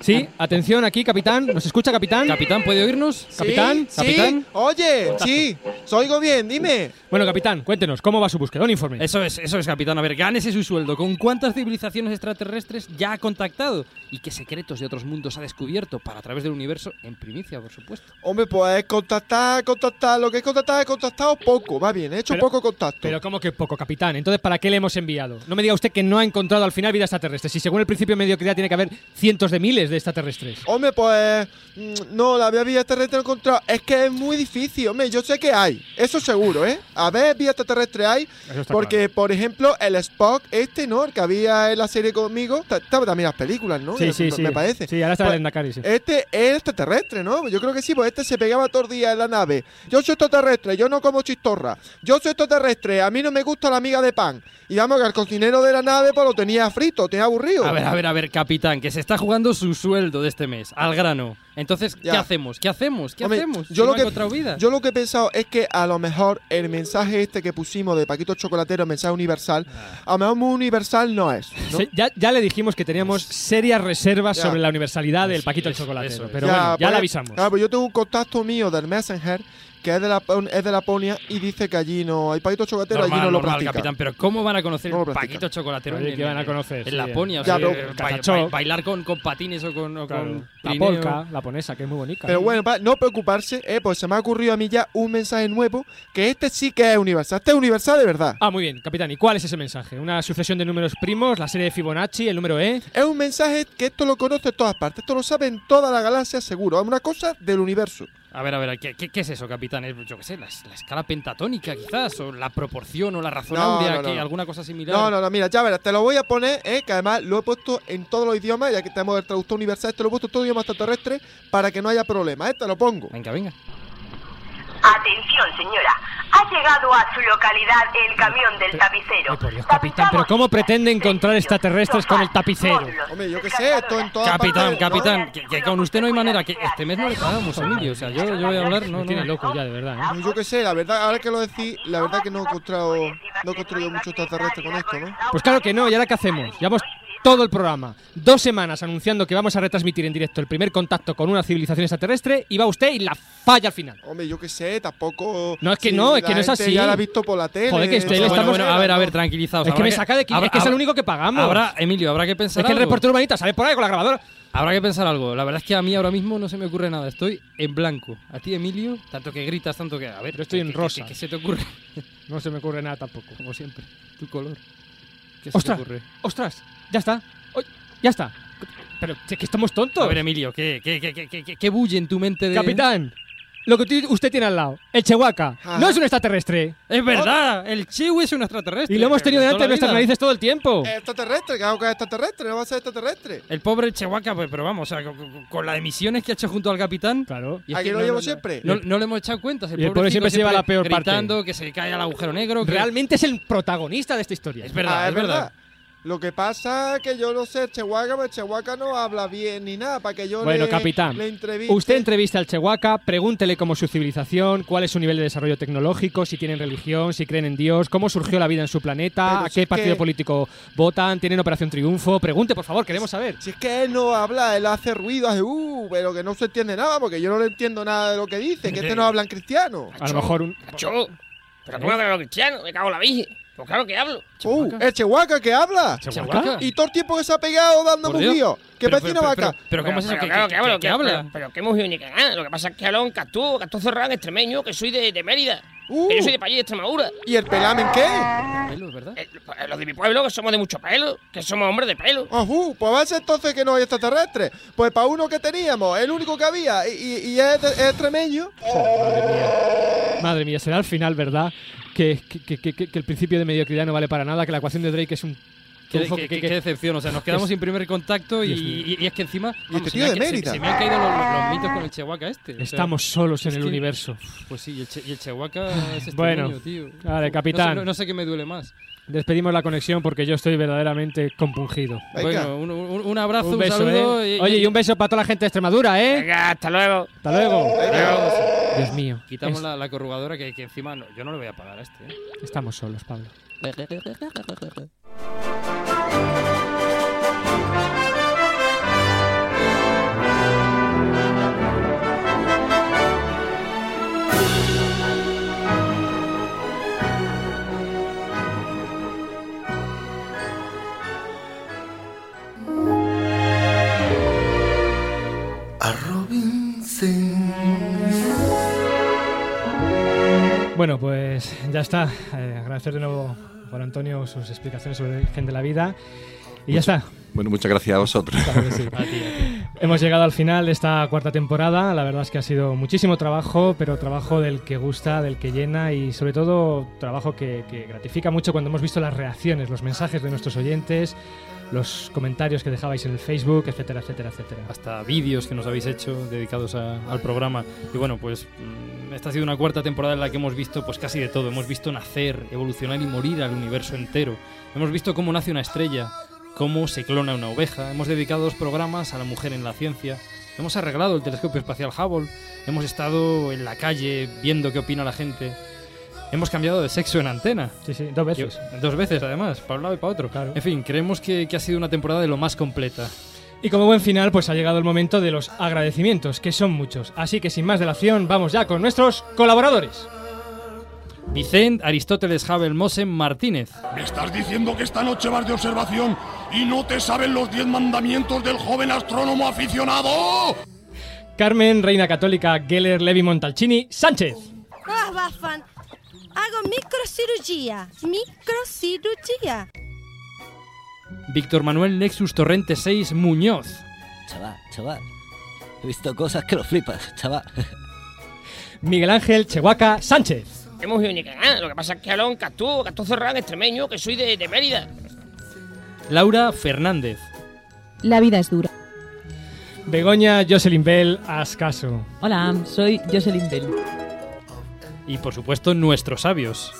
Sí, atención aquí, capitán. ¿Nos escucha, capitán? Capitán, ¿puede oírnos? Capitán, Sí, capitán. Oye, sí, soy oigo bien, dime. Bueno, capitán, cuéntenos, ¿cómo va su búsqueda? Un informe. Eso es, eso es, capitán. A ver, gánese su sueldo. ¿Con cuántas civilizaciones extraterrestres ya ha contactado? ¿Y qué secretos de otros mundos ha descubierto para a través del universo en primicia, por supuesto? Hombre, pues contactar, contactar, lo que he contactado he contactado poco, va bien, he hecho Pero- poco contacto. Pero ¿cómo que poco, capitán? Entonces, ¿para qué le hemos enviado? No me diga usted que no ha encontrado al final vida extraterrestre. Si según el principio de mediocridad tiene que haber cientos de miles de extraterrestres. Hombre, pues mm, no, la vida extraterrestre no he encontrado. Es que es muy difícil, hombre. Yo sé que hay, eso seguro, ¿eh? A ver, vida extraterrestre hay. Porque, por ejemplo, el Spock, este, ¿no? El que había en la serie conmigo, ta- estaba también en las películas, ¿no? Sí, Me- sí, sí. Me parece. Sí, ahora está Pues, el Endacari, sí. Este es extraterrestre, ¿no? Yo creo que sí, pues este se pegaba todo el día en la nave. Yo soy extraterrestre, yo no como chistorra. Yo soy extraterrestre, a mí no me gusta la miga de pan. Y vamos, que el cocinero de la nave pues lo tenía frito, tenía aburrido. A ver, a ver, a ver, capitán, que se está jugando su sueldo de este mes, al grano. Entonces, ¿qué Ya. hacemos? ¿Qué hacemos? ¿Qué Hombre, hacemos? Si Yo no lo, ha que, vida. yo lo que he pensado es que a lo mejor el mensaje este que pusimos de Paquito Chocolatero, el mensaje universal, a lo mejor muy universal no es. ¿no? Sí, ya, ya le dijimos que teníamos serias reservas Ya. sobre la universalidad del Eso, Paquito el Chocolatero. Pero bueno, ya pues, le avisamos. Claro, pues yo tengo un contacto mío del Messenger que es de, la, es de Laponia y dice que allí no hay Paquito Chocolatero, Normal, allí no lo normal, practica. capitán, pero ¿cómo van a conocer No lo el. Paquito Chocolatero Oye, en, ¿qué van a conocer? en Sí, Laponia? O Ya, sea, pero- ba- Cachachó. ba- bailar con, con patines o con, o Claro, con la polka, la ponesa, que es muy bonita. Pero bueno, no preocuparse, eh, pues se me ha ocurrido a mí ya un mensaje nuevo, que este sí que es universal, este es universal de verdad. Ah, muy bien, capitán. ¿Y cuál es ese mensaje? ¿Una sucesión de números primos? ¿La serie de Fibonacci? ¿El número E? Es un mensaje que esto lo conoce en todas partes, esto lo sabe en toda la galaxia seguro, es una cosa del universo. A ver, a ver, ¿qué, qué, qué es eso, capitán? Es, yo qué sé, la, es- la escala pentatónica, quizás, o la proporción, o la razón No, áurea, no, no, que- alguna cosa similar. No, no, no, mira, ya verás, te lo voy a poner, eh, que además lo he puesto en todos los idiomas, ya que tenemos el traductor universal, te lo he puesto en todo idioma extraterrestre para que no haya problema, eh, te lo pongo. Venga, venga. Atención, señora. Ha llegado a su localidad el camión del tapicero. Por Dios, capitán, ¿pero cómo pretende encontrar extraterrestres con el tapicero? Hombre, yo qué sé, esto en todas Capitán, capitán, que, que con usted no hay manera, que este mes no le pagamos, Emilio. O sea, yo, yo voy a hablar, no, Me tiene no. loco ya, de verdad. ¿eh? ¿no? Yo qué sé, la verdad, ahora que lo decís, la verdad que no he encontrado, no he construido mucho extraterrestre con esto, ¿no? Pues claro que no, ¿y ahora qué hacemos? Llevamos todo el programa, dos semanas anunciando que vamos a retransmitir en directo el primer contacto con una civilización extraterrestre y va usted y la falla al final. Hombre, yo qué sé, tampoco... No, es que si no, es que no es así. ya la ha visto por la tele. Joder, que estoy- le eso- Bueno, estamos- bueno, a ver, a ver, tranquilizados. Es que me saca de aquí, habrá- es que es el único que pagamos. Habrá, Emilio, habrá que pensar es que el algo. reportero urbanita sale por ahí con la grabadora. Habrá que pensar algo. La verdad es que a mí ahora mismo no se me ocurre nada. Estoy en blanco. A ti, Emilio, tanto que gritas, tanto que... A ver, Yo estoy ¿qué- en rosa. ¿qué, qué se te ocurre? No se me ocurre nada tampoco. Como siempre. Tu color. ¿Qué se ¡Ostras! te ocurre? ¡Ostras! Ya está. Ya está. Pero es que estamos tontos. A ver, Emilio, ¿qué, qué, qué, qué, qué, qué bulle en tu mente de...? Capitán, lo que usted tiene al lado, el Chihuahua, Ah. no es un extraterrestre. Es verdad, el Chihu es un extraterrestre. Y lo hemos tenido de delante de nuestras narices todo el tiempo. Es extraterrestre, claro que es extraterrestre, no va a ser extraterrestre. El pobre Chihuahua, pues, pero vamos, o sea, con, con- las emisiones que ha hecho junto al capitán. Claro. y es Aquí lo no- llevo no- siempre. No, no le hemos echado cuenta. Y el pobre siempre se lleva la peor parte. gritando, que se cae al agujero negro. que- Realmente es el protagonista de esta historia. Es verdad, Ah, es verdad. Lo que pasa que yo no sé, Chehuaca, pues Chehuaca no habla bien ni nada, para que yo Bueno, le, capitán, le entreviste. usted entrevista al Chehuaca, pregúntele cómo es su civilización, cuál es su nivel de desarrollo tecnológico, si tienen religión, si creen en Dios, cómo surgió la vida en su planeta, Pero a si qué es partido que- político votan, tienen Operación Triunfo. Pregunte, por favor, queremos saber. Si es que él no habla, él hace ruido, hace uh, pero que no se entiende nada, porque yo no le entiendo nada de lo que dice, que este no habla en cristiano. A lo mejor un... Macho, pero ¿cómo hablo cristiano? Me cago en la virgen. Pues claro que hablo. Uh, el Chehuaca que habla. ¿Chehuaca? Y todo el tiempo que se ha pegado dando mugido. Que Pero, parece pero, una pero, vaca. pero, ¿cómo es eso? claro que hablo, que, habla. Pero, qué mugido ni que nada. Lo que pasa es que hablo en Castú, Castú Cerrado, extremeño, que soy de, de Mérida. Que yo soy de para allí, de Extremadura. ¿Y el pelamen qué? Pelo, ¿verdad? los de mi pueblo, que somos de mucho pelo, que somos hombres de pelo. Ajú, pues va a ser entonces que no hay extraterrestres. Pues para uno que teníamos, el único que había, y, y- y es, de- es extremeño. Madre mía, será al final, ¿verdad? Que, que- que- que- que el principio de mediocridad no vale para nada, que la ecuación de Drake es un... Qué, decepción, o sea, nos quedamos sin primer contacto y, es que encima vamos, tío se, me de ha, se- me han caído los, los mitos con el Chihuahua este. o sea, Estamos solos en es el que- universo. Pues sí, y el, Che- y el es Bueno, extremeño, tío. vale, No capitán. sé- No, no sé qué me duele más. Despedimos la conexión porque yo estoy verdaderamente compungido. Bueno, un, un- un abrazo, un, saludo. ¿eh? y- Oye, y un beso para toda la gente de Extremadura, ¿eh? Venga, hasta luego. Hasta luego. Dios mío. Quitamos Es- la, la corrugadora que, que encima no- yo no le voy a pagar a este. ¿eh? Estamos solos, Pablo. Bueno, pues ya está. Eh, agradecer de nuevo a Juan Antonio sus explicaciones sobre el origen de la vida. Y ya está. Bueno, muchas gracias a vosotros. Claro. Hemos llegado al final de esta cuarta temporada. La verdad es que ha sido muchísimo trabajo, pero trabajo del que gusta, del que llena y sobre todo trabajo que, que gratifica mucho cuando hemos visto las reacciones, los mensajes de nuestros oyentes, los comentarios que dejabais en el Facebook, etcétera, etcétera, etcétera. Hasta vídeos que nos habéis hecho dedicados a- al programa. Y bueno, pues mm, esta ha sido una cuarta temporada en la que hemos visto pues casi de todo. Hemos visto nacer, evolucionar y morir al universo entero. Hemos visto cómo nace una estrella, cómo se clona una oveja. Hemos dedicado dos programas a la mujer en la ciencia. Hemos arreglado el telescopio espacial Hubble. Hemos estado en la calle viendo qué opina la gente. Hemos cambiado de sexo en antena. Sí, sí, dos veces. Yo- dos veces, además, para un lado y para otro. En fin, creemos que, que ha sido una temporada de lo más completa. Y como buen final, pues ha llegado el momento de los agradecimientos, que son muchos. Así que sin más dilación, vamos ya con nuestros colaboradores. Vicent Aristóteles Havel Mosen Martínez. Me estás diciendo que esta noche vas de observación y no te saben los diez mandamientos del joven astrónomo aficionado. Carmen, Reina Católica Geller Levi Montalcini Sánchez. Ah, Bafan. Hago microcirugía. Microcirugía. Víctor Manuel Nexus Torrente 6 Muñoz. Chaval, chaval. He visto cosas que lo flipas, chaval. Miguel Ángel Chehuaca Sánchez. Hemos ido ni que nada. Lo que pasa es que hablo en Castú, Castú Cerrado, extremeño, que soy de, de Mérida. Laura Fernández. La vida es dura. Begoña Jocelyn Bell Ascaso. Hola, soy Jocelyn Bell. Y por supuesto, nuestros sabios.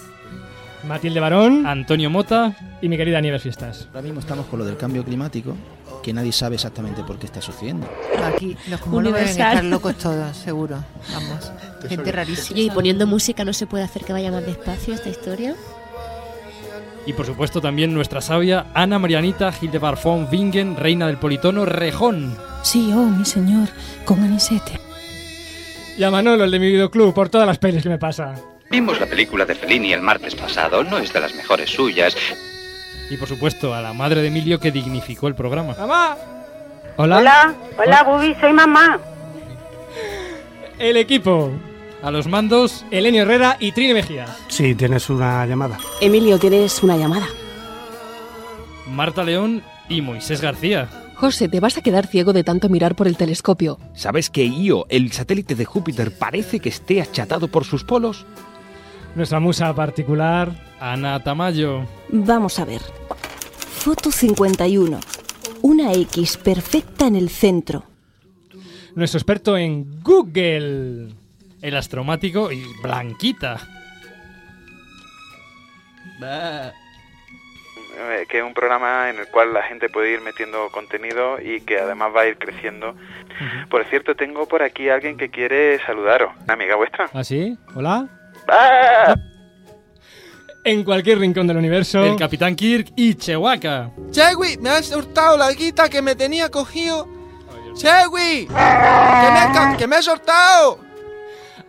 Matilde Barón. Antonio Mota. Y mi querida Nieves Fiestas. Ahora mismo estamos con lo del cambio climático, que nadie sabe exactamente por qué está sucediendo. Aquí los comunos deben estar locos todos, seguro. Vamos, gente rarísima. Y poniendo música no se puede hacer que vaya más despacio esta historia. Y por supuesto también nuestra sabia Ana Marianita Hildebard von Bingen, reina del politono Rejón. Sí, oh, mi señor, con anisete. Y a Manolo, el de mi videoclub, por todas las pelis que me pasa. Vimos la película de Fellini el martes pasado, no es de las mejores suyas. Y por supuesto a la madre de Emilio que dignificó el programa. ¡Mamá! Hola. Hola, hola, Bubi, soy mamá. El equipo. A los mandos, Elenio Herrera y Trine Mejía. Sí, tienes una llamada. Emilio, tienes una llamada. Marta León y Moisés García. José, te vas a quedar ciego de tanto mirar por el telescopio. ¿Sabes que Io, el satélite de Júpiter, parece que esté achatado por sus polos? Nuestra musa particular. Ana Tamayo. Vamos a ver. Foto 51. Una X perfecta en el centro. Nuestro experto en Google. El astromático y Blanquita. eh, que es un programa en el cual la gente puede ir metiendo contenido y que además va a ir creciendo. Por cierto, tengo por aquí a alguien que quiere saludaros, una amiga vuestra. ¿Ah, sí? ¿Hola? ¡Ah! En cualquier rincón del universo. El Capitán Kirk y Chewaka. Chewi, me has hurtado la guita que me tenía cogido. Chewi, que me, ha- que me has hurtado.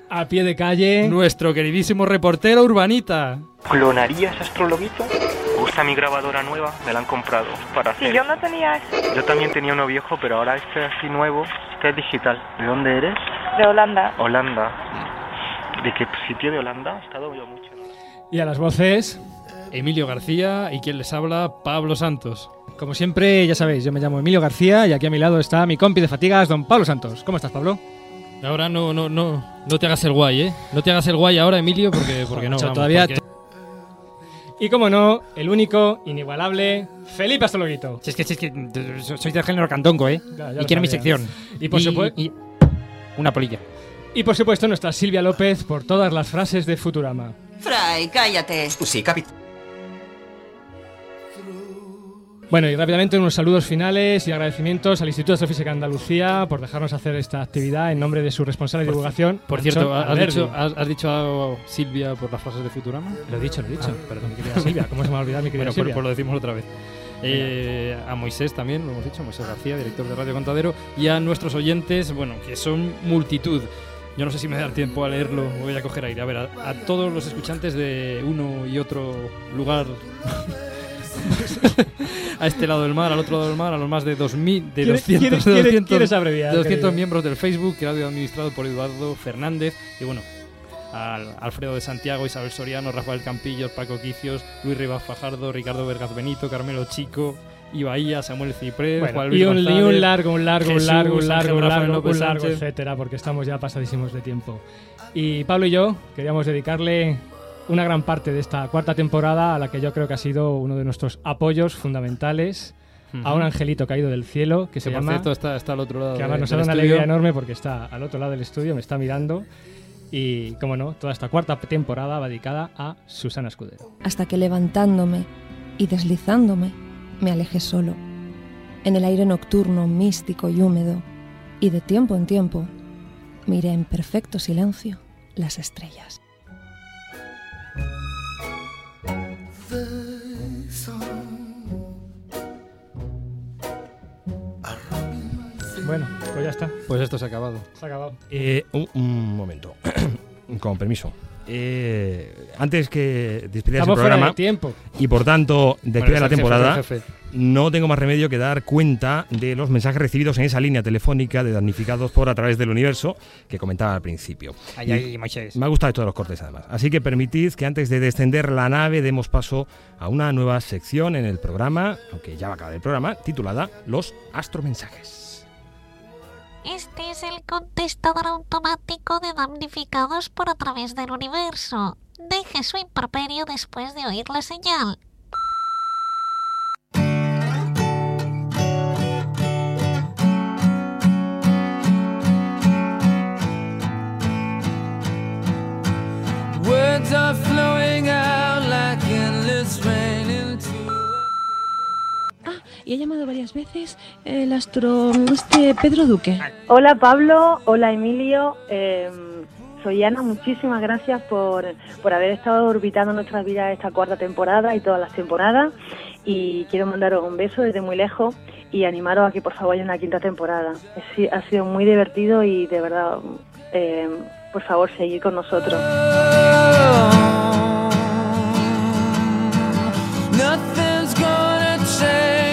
A pie de calle. Nuestro queridísimo reportero urbanita. ¿Clonarías astrologuito? Gusta mi grabadora nueva, me la han comprado para hacer. Si yo no tenía eso. Yo también tenía uno viejo, pero ahora este así nuevo, este es digital. ¿De dónde eres? De Holanda. Holanda. ¿De qué sitio de Holanda? He estado yo mucho. Y a las voces. Emilio García y quien les habla, Pablo Santos. Como siempre, ya sabéis, yo me llamo Emilio García y aquí a mi lado está mi compi de fatigas, don Pablo Santos. ¿Cómo estás, Pablo? Ahora no, no, no, no te hagas el guay, ¿eh? No te hagas el guay ahora, Emilio, porque, porque no. vamos, todavía porque- Y como no, el único, inigualable, Felipe Astrologuito. Si es que, si es que soy del género cantonco, ¿eh? Ya, ya y quiero mi sección. Y por supuesto. y- Una polilla. Y por supuesto, nuestra Silvia López por todas las frases de Futurama. Fray, cállate. Sí, capitán. Bueno, y rápidamente unos saludos finales y agradecimientos al Instituto de Astrofísica de Andalucía por dejarnos hacer esta actividad en nombre de su responsable de divulgación. Por cierto, ¿has dicho, has, has dicho a Silvia por las frases de Futurama? Lo he dicho, lo he dicho. Ah, perdón. Mi querida Silvia, ¿cómo se me va a olvidar mi querida bueno, Silvia? Pues, pues lo decimos otra vez. Eh, a Moisés también, lo hemos dicho, Moisés García, director de Radio Contadero, y a nuestros oyentes, bueno, que son multitud. Yo no sé si me da tiempo a leerlo, voy a coger aire. A ver, a, a todos los escuchantes de uno y otro lugar, a este lado del mar, al otro lado del mar, a los más de 2000, de ¿Quieres- 200, quieres- de quieres- 200, quieres abreviar, de 200 querido? miembros del Facebook, radio administrado por Eduardo Fernández, y bueno, al Alfredo de Santiago, Isabel Soriano, Rafael Campillos, Paco Quicios, Luis Rivas Fajardo, Ricardo Vergaz Benito, Carmelo Chico, Ibaía, Samuel Ciprés, Bueno, Juan Luis y, un, y González, un largo, un largo, Jesús, un largo, un largo, un largo, un largo, etcétera, porque estamos ya pasadísimos de tiempo. Y Pablo y yo queríamos dedicarle una gran parte de esta cuarta temporada a la que yo creo que ha sido uno de nuestros apoyos fundamentales a un angelito caído del cielo que se por llama cierto está, está al otro lado que además de- nos ha dado una alegría enorme porque está al otro lado del estudio, me está mirando. Y, como no, toda esta cuarta temporada va dedicada a Susana Escudero. hasta que levantándome y deslizándome me alejé solo, en el aire nocturno, místico y húmedo, y de tiempo en tiempo miré en perfecto silencio las estrellas. Bueno, pues ya está. Pues esto se ha acabado. Se ha acabado. Eh, un, un momento, con permiso. Eh, antes que despidas el Estamos fuera programa de tiempo. y por tanto despida Bueno, la jefe, temporada, jefe. no tengo más remedio que dar cuenta de los mensajes recibidos en esa línea telefónica de damnificados por a través del universo que comentaba al principio. Ay, ay. Me ha gustado esto de los cortes además. Así que permitid que antes de descender la nave demos paso a una nueva sección en el programa, aunque ya va a acabar el programa, titulada Los astromensajes. Este es el contestador automático de damnificados por a través del universo. Deje su improperio después de oír la señal. Y ha llamado varias veces el astro... este Pedro Duque. Hola Pablo, hola Emilio, eh, soy Ana, muchísimas gracias por, por haber estado orbitando nuestras vidas esta cuarta temporada y todas las temporadas y quiero mandaros un beso desde muy lejos y animaros a que por favor haya una quinta temporada. Ha si- ha sido muy divertido y de verdad, eh, por favor, seguid con nosotros. Nothing's gonna change.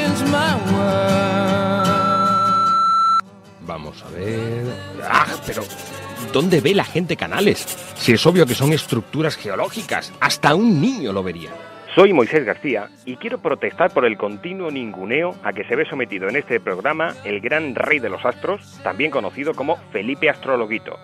Vamos a ver. ¡Ah! Pero. ¿Dónde ve la gente canales? Si es obvio que son estructuras geológicas. Hasta un niño lo vería. Soy Moisés García y quiero protestar por el continuo ninguneo a que se ve sometido en este programa el gran rey de los astros, también conocido como Felipe Astrologuito.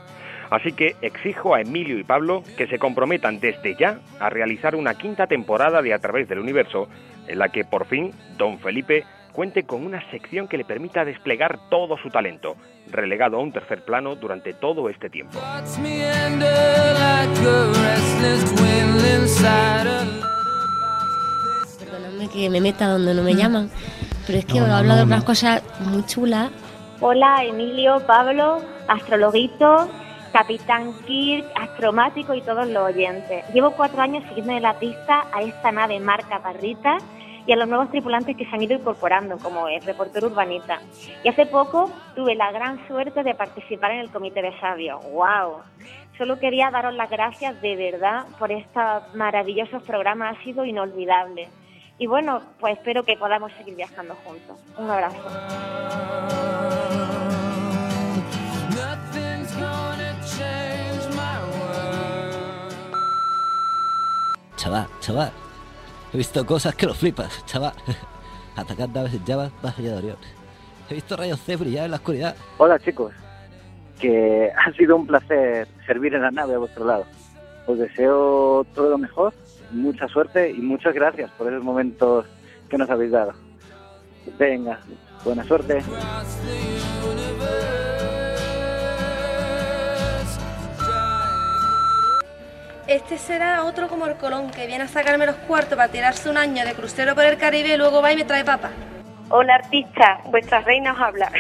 Así que exijo a Emilio y Pablo que se comprometan desde ya a realizar una quinta temporada de A través del universo, en la que por fin Don Felipe cuente con una sección que le permita desplegar todo su talento, relegado a un tercer plano durante todo este tiempo. Perdóname, que me meta donde no me llaman. Pero es que os he hablado de unas cosas muy chulas. Hola, Emilio, Pablo, astrologuito, Capitán Kirk, astromático y todos los oyentes. Llevo cuatro años siguiendo la pista a esta nave marca Parrita y a los nuevos tripulantes que se han ido incorporando, como el reportero urbanita. Y hace poco tuve la gran suerte de participar en el comité de sabios. ¡Wow! Solo quería daros las gracias de verdad por estos maravillosos programas, ha sido inolvidable. Y bueno, pues espero que podamos seguir viajando juntos. Un abrazo. Chaval, chaval. He visto cosas que lo flipas, chaval. Atacando naves en llamas más allá de Orión. He visto rayos C brillar en la oscuridad. Hola chicos, que ha sido un placer servir en la nave a vuestro lado. Os deseo todo lo mejor, mucha suerte y muchas gracias por esos momentos que nos habéis dado. Venga, buena suerte. Este será otro como el Colón, que viene a sacarme los cuartos para tirarse un año de crucero por el Caribe y luego va y me trae papa. Hola artistas, vuestra reina os habla.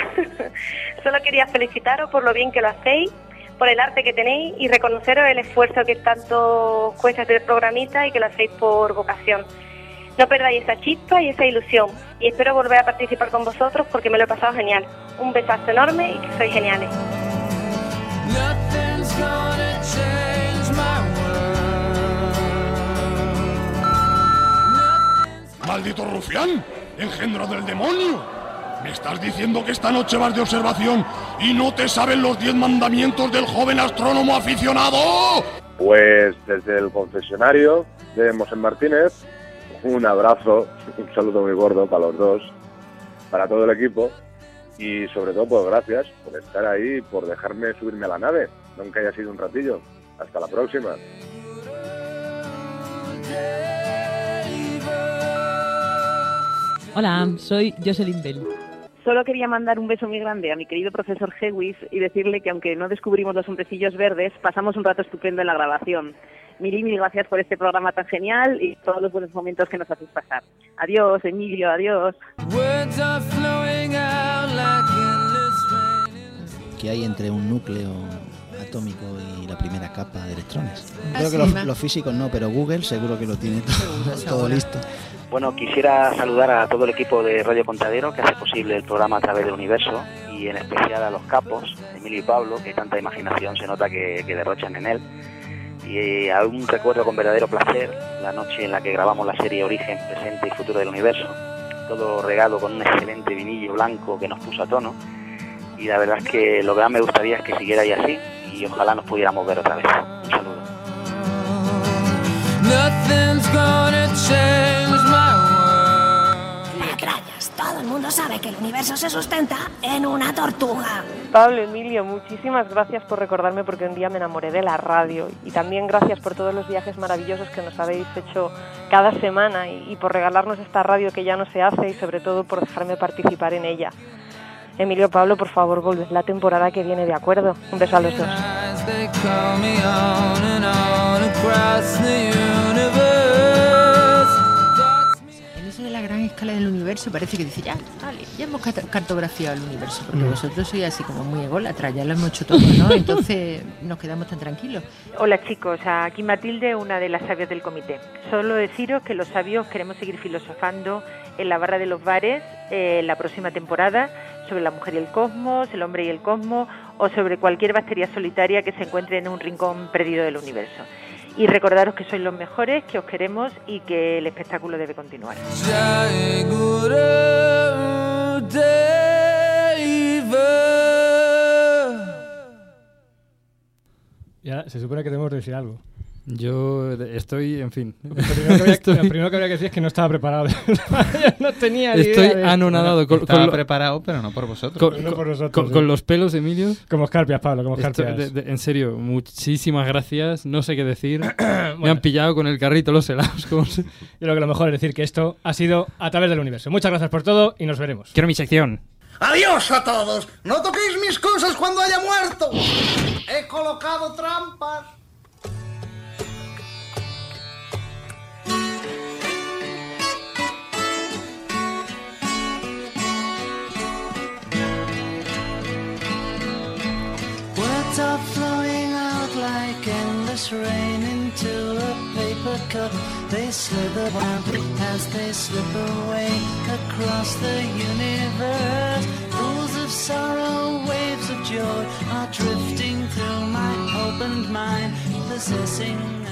Solo quería felicitaros por lo bien que lo hacéis, por el arte que tenéis y reconoceros el esfuerzo que tanto cuesta este programita y que lo hacéis por vocación. No perdáis esa chispa y esa ilusión y espero volver a participar con vosotros porque me lo he pasado genial. Un besazo enorme y que sois geniales. ¡Maldito rufián! ¡Engendro del demonio! ¿Me estás diciendo que esta noche vas de observación y no te saben los diez mandamientos del joven astrónomo aficionado? Pues desde el confesionario de Mosén Martínez, un abrazo, un saludo muy gordo para los dos, para todo el equipo y sobre todo pues gracias por estar ahí, por dejarme subirme a la nave, aunque haya sido un ratillo. Hasta la próxima. Hola, soy Jocelyn Bell. Solo quería mandar un beso muy grande a mi querido profesor Hewis y decirle que aunque no descubrimos los hombrecillos verdes, pasamos un rato estupendo en la grabación. Mil y mil gracias por este programa tan genial y todos los buenos momentos que nos hacéis pasar. Adiós, Emilio, adiós. ¿Qué hay entre un núcleo atómico y la primera capa de electrones? Ah, Creo que los, los físicos no, pero Google seguro que lo tiene todo, todo listo. Bueno, quisiera saludar a todo el equipo de Radio Contadero que hace posible el programa a través del universo y en especial a los capos, Emilio y Pablo, que tanta imaginación se nota que, que derrochan en él. Y eh, aún recuerdo con verdadero placer la noche en la que grabamos la serie Origen, Presente y Futuro del Universo. Todo regado con un excelente vinillo blanco que nos puso a tono. Y la verdad es que lo que más me gustaría es que siguiera ahí así y ojalá nos pudiéramos ver otra vez. Un saludo. Todo el mundo sabe que el universo se sustenta en una tortuga. Pablo, Emilio, muchísimas gracias por recordarme porque un día me enamoré de la radio y también gracias por todos los viajes maravillosos que nos habéis hecho cada semana y, y por regalarnos esta radio que ya no se hace y sobre todo por dejarme participar en ella. Emilio, Pablo, por favor, volved la temporada que viene, ¿de acuerdo? Un beso a los dos. Escala del universo parece que dice, ya, vale, ya hemos cartografiado el universo, porque Mm. vosotros sois así como muy ególatras, ya lo hemos hecho todo, ¿no? Entonces nos quedamos tan tranquilos. Hola chicos, aquí Matilde, una de las sabias del comité. Solo deciros que los sabios queremos seguir filosofando en la barra de los bares eh, la próxima temporada sobre la mujer y el cosmos, el hombre y el cosmos o sobre cualquier bacteria solitaria que se encuentre en un rincón perdido del universo. Y recordaros que sois los mejores, que os queremos y que el espectáculo debe continuar. Ya se supone que debemos decir algo. Yo estoy, en fin. Lo primero que habría, Estoy- lo primero que habría que decir es que no estaba preparado. Yo no tenía ni Estoy idea de- anonadado con, Estaba con lo- preparado, pero no por vosotros. con, No con- por nosotros, con- sí. con los pelos, Emilio. Como escarpias, Pablo, como escarpias. de- de- en serio, muchísimas gracias. No sé qué decir. Me han pillado con el carrito los helados. como se- Yo creo que lo mejor es decir que esto ha sido a través del universo. Muchas gracias por todo y nos veremos. Quiero mi sección. ¡Adiós a todos! ¡No toquéis mis cosas cuando haya muerto! ¡He colocado trampas! Endless rain into a paper cup. They slither wildly as they slip away across the universe. Pools of sorrow, waves of joy are drifting through my opened mind, possessing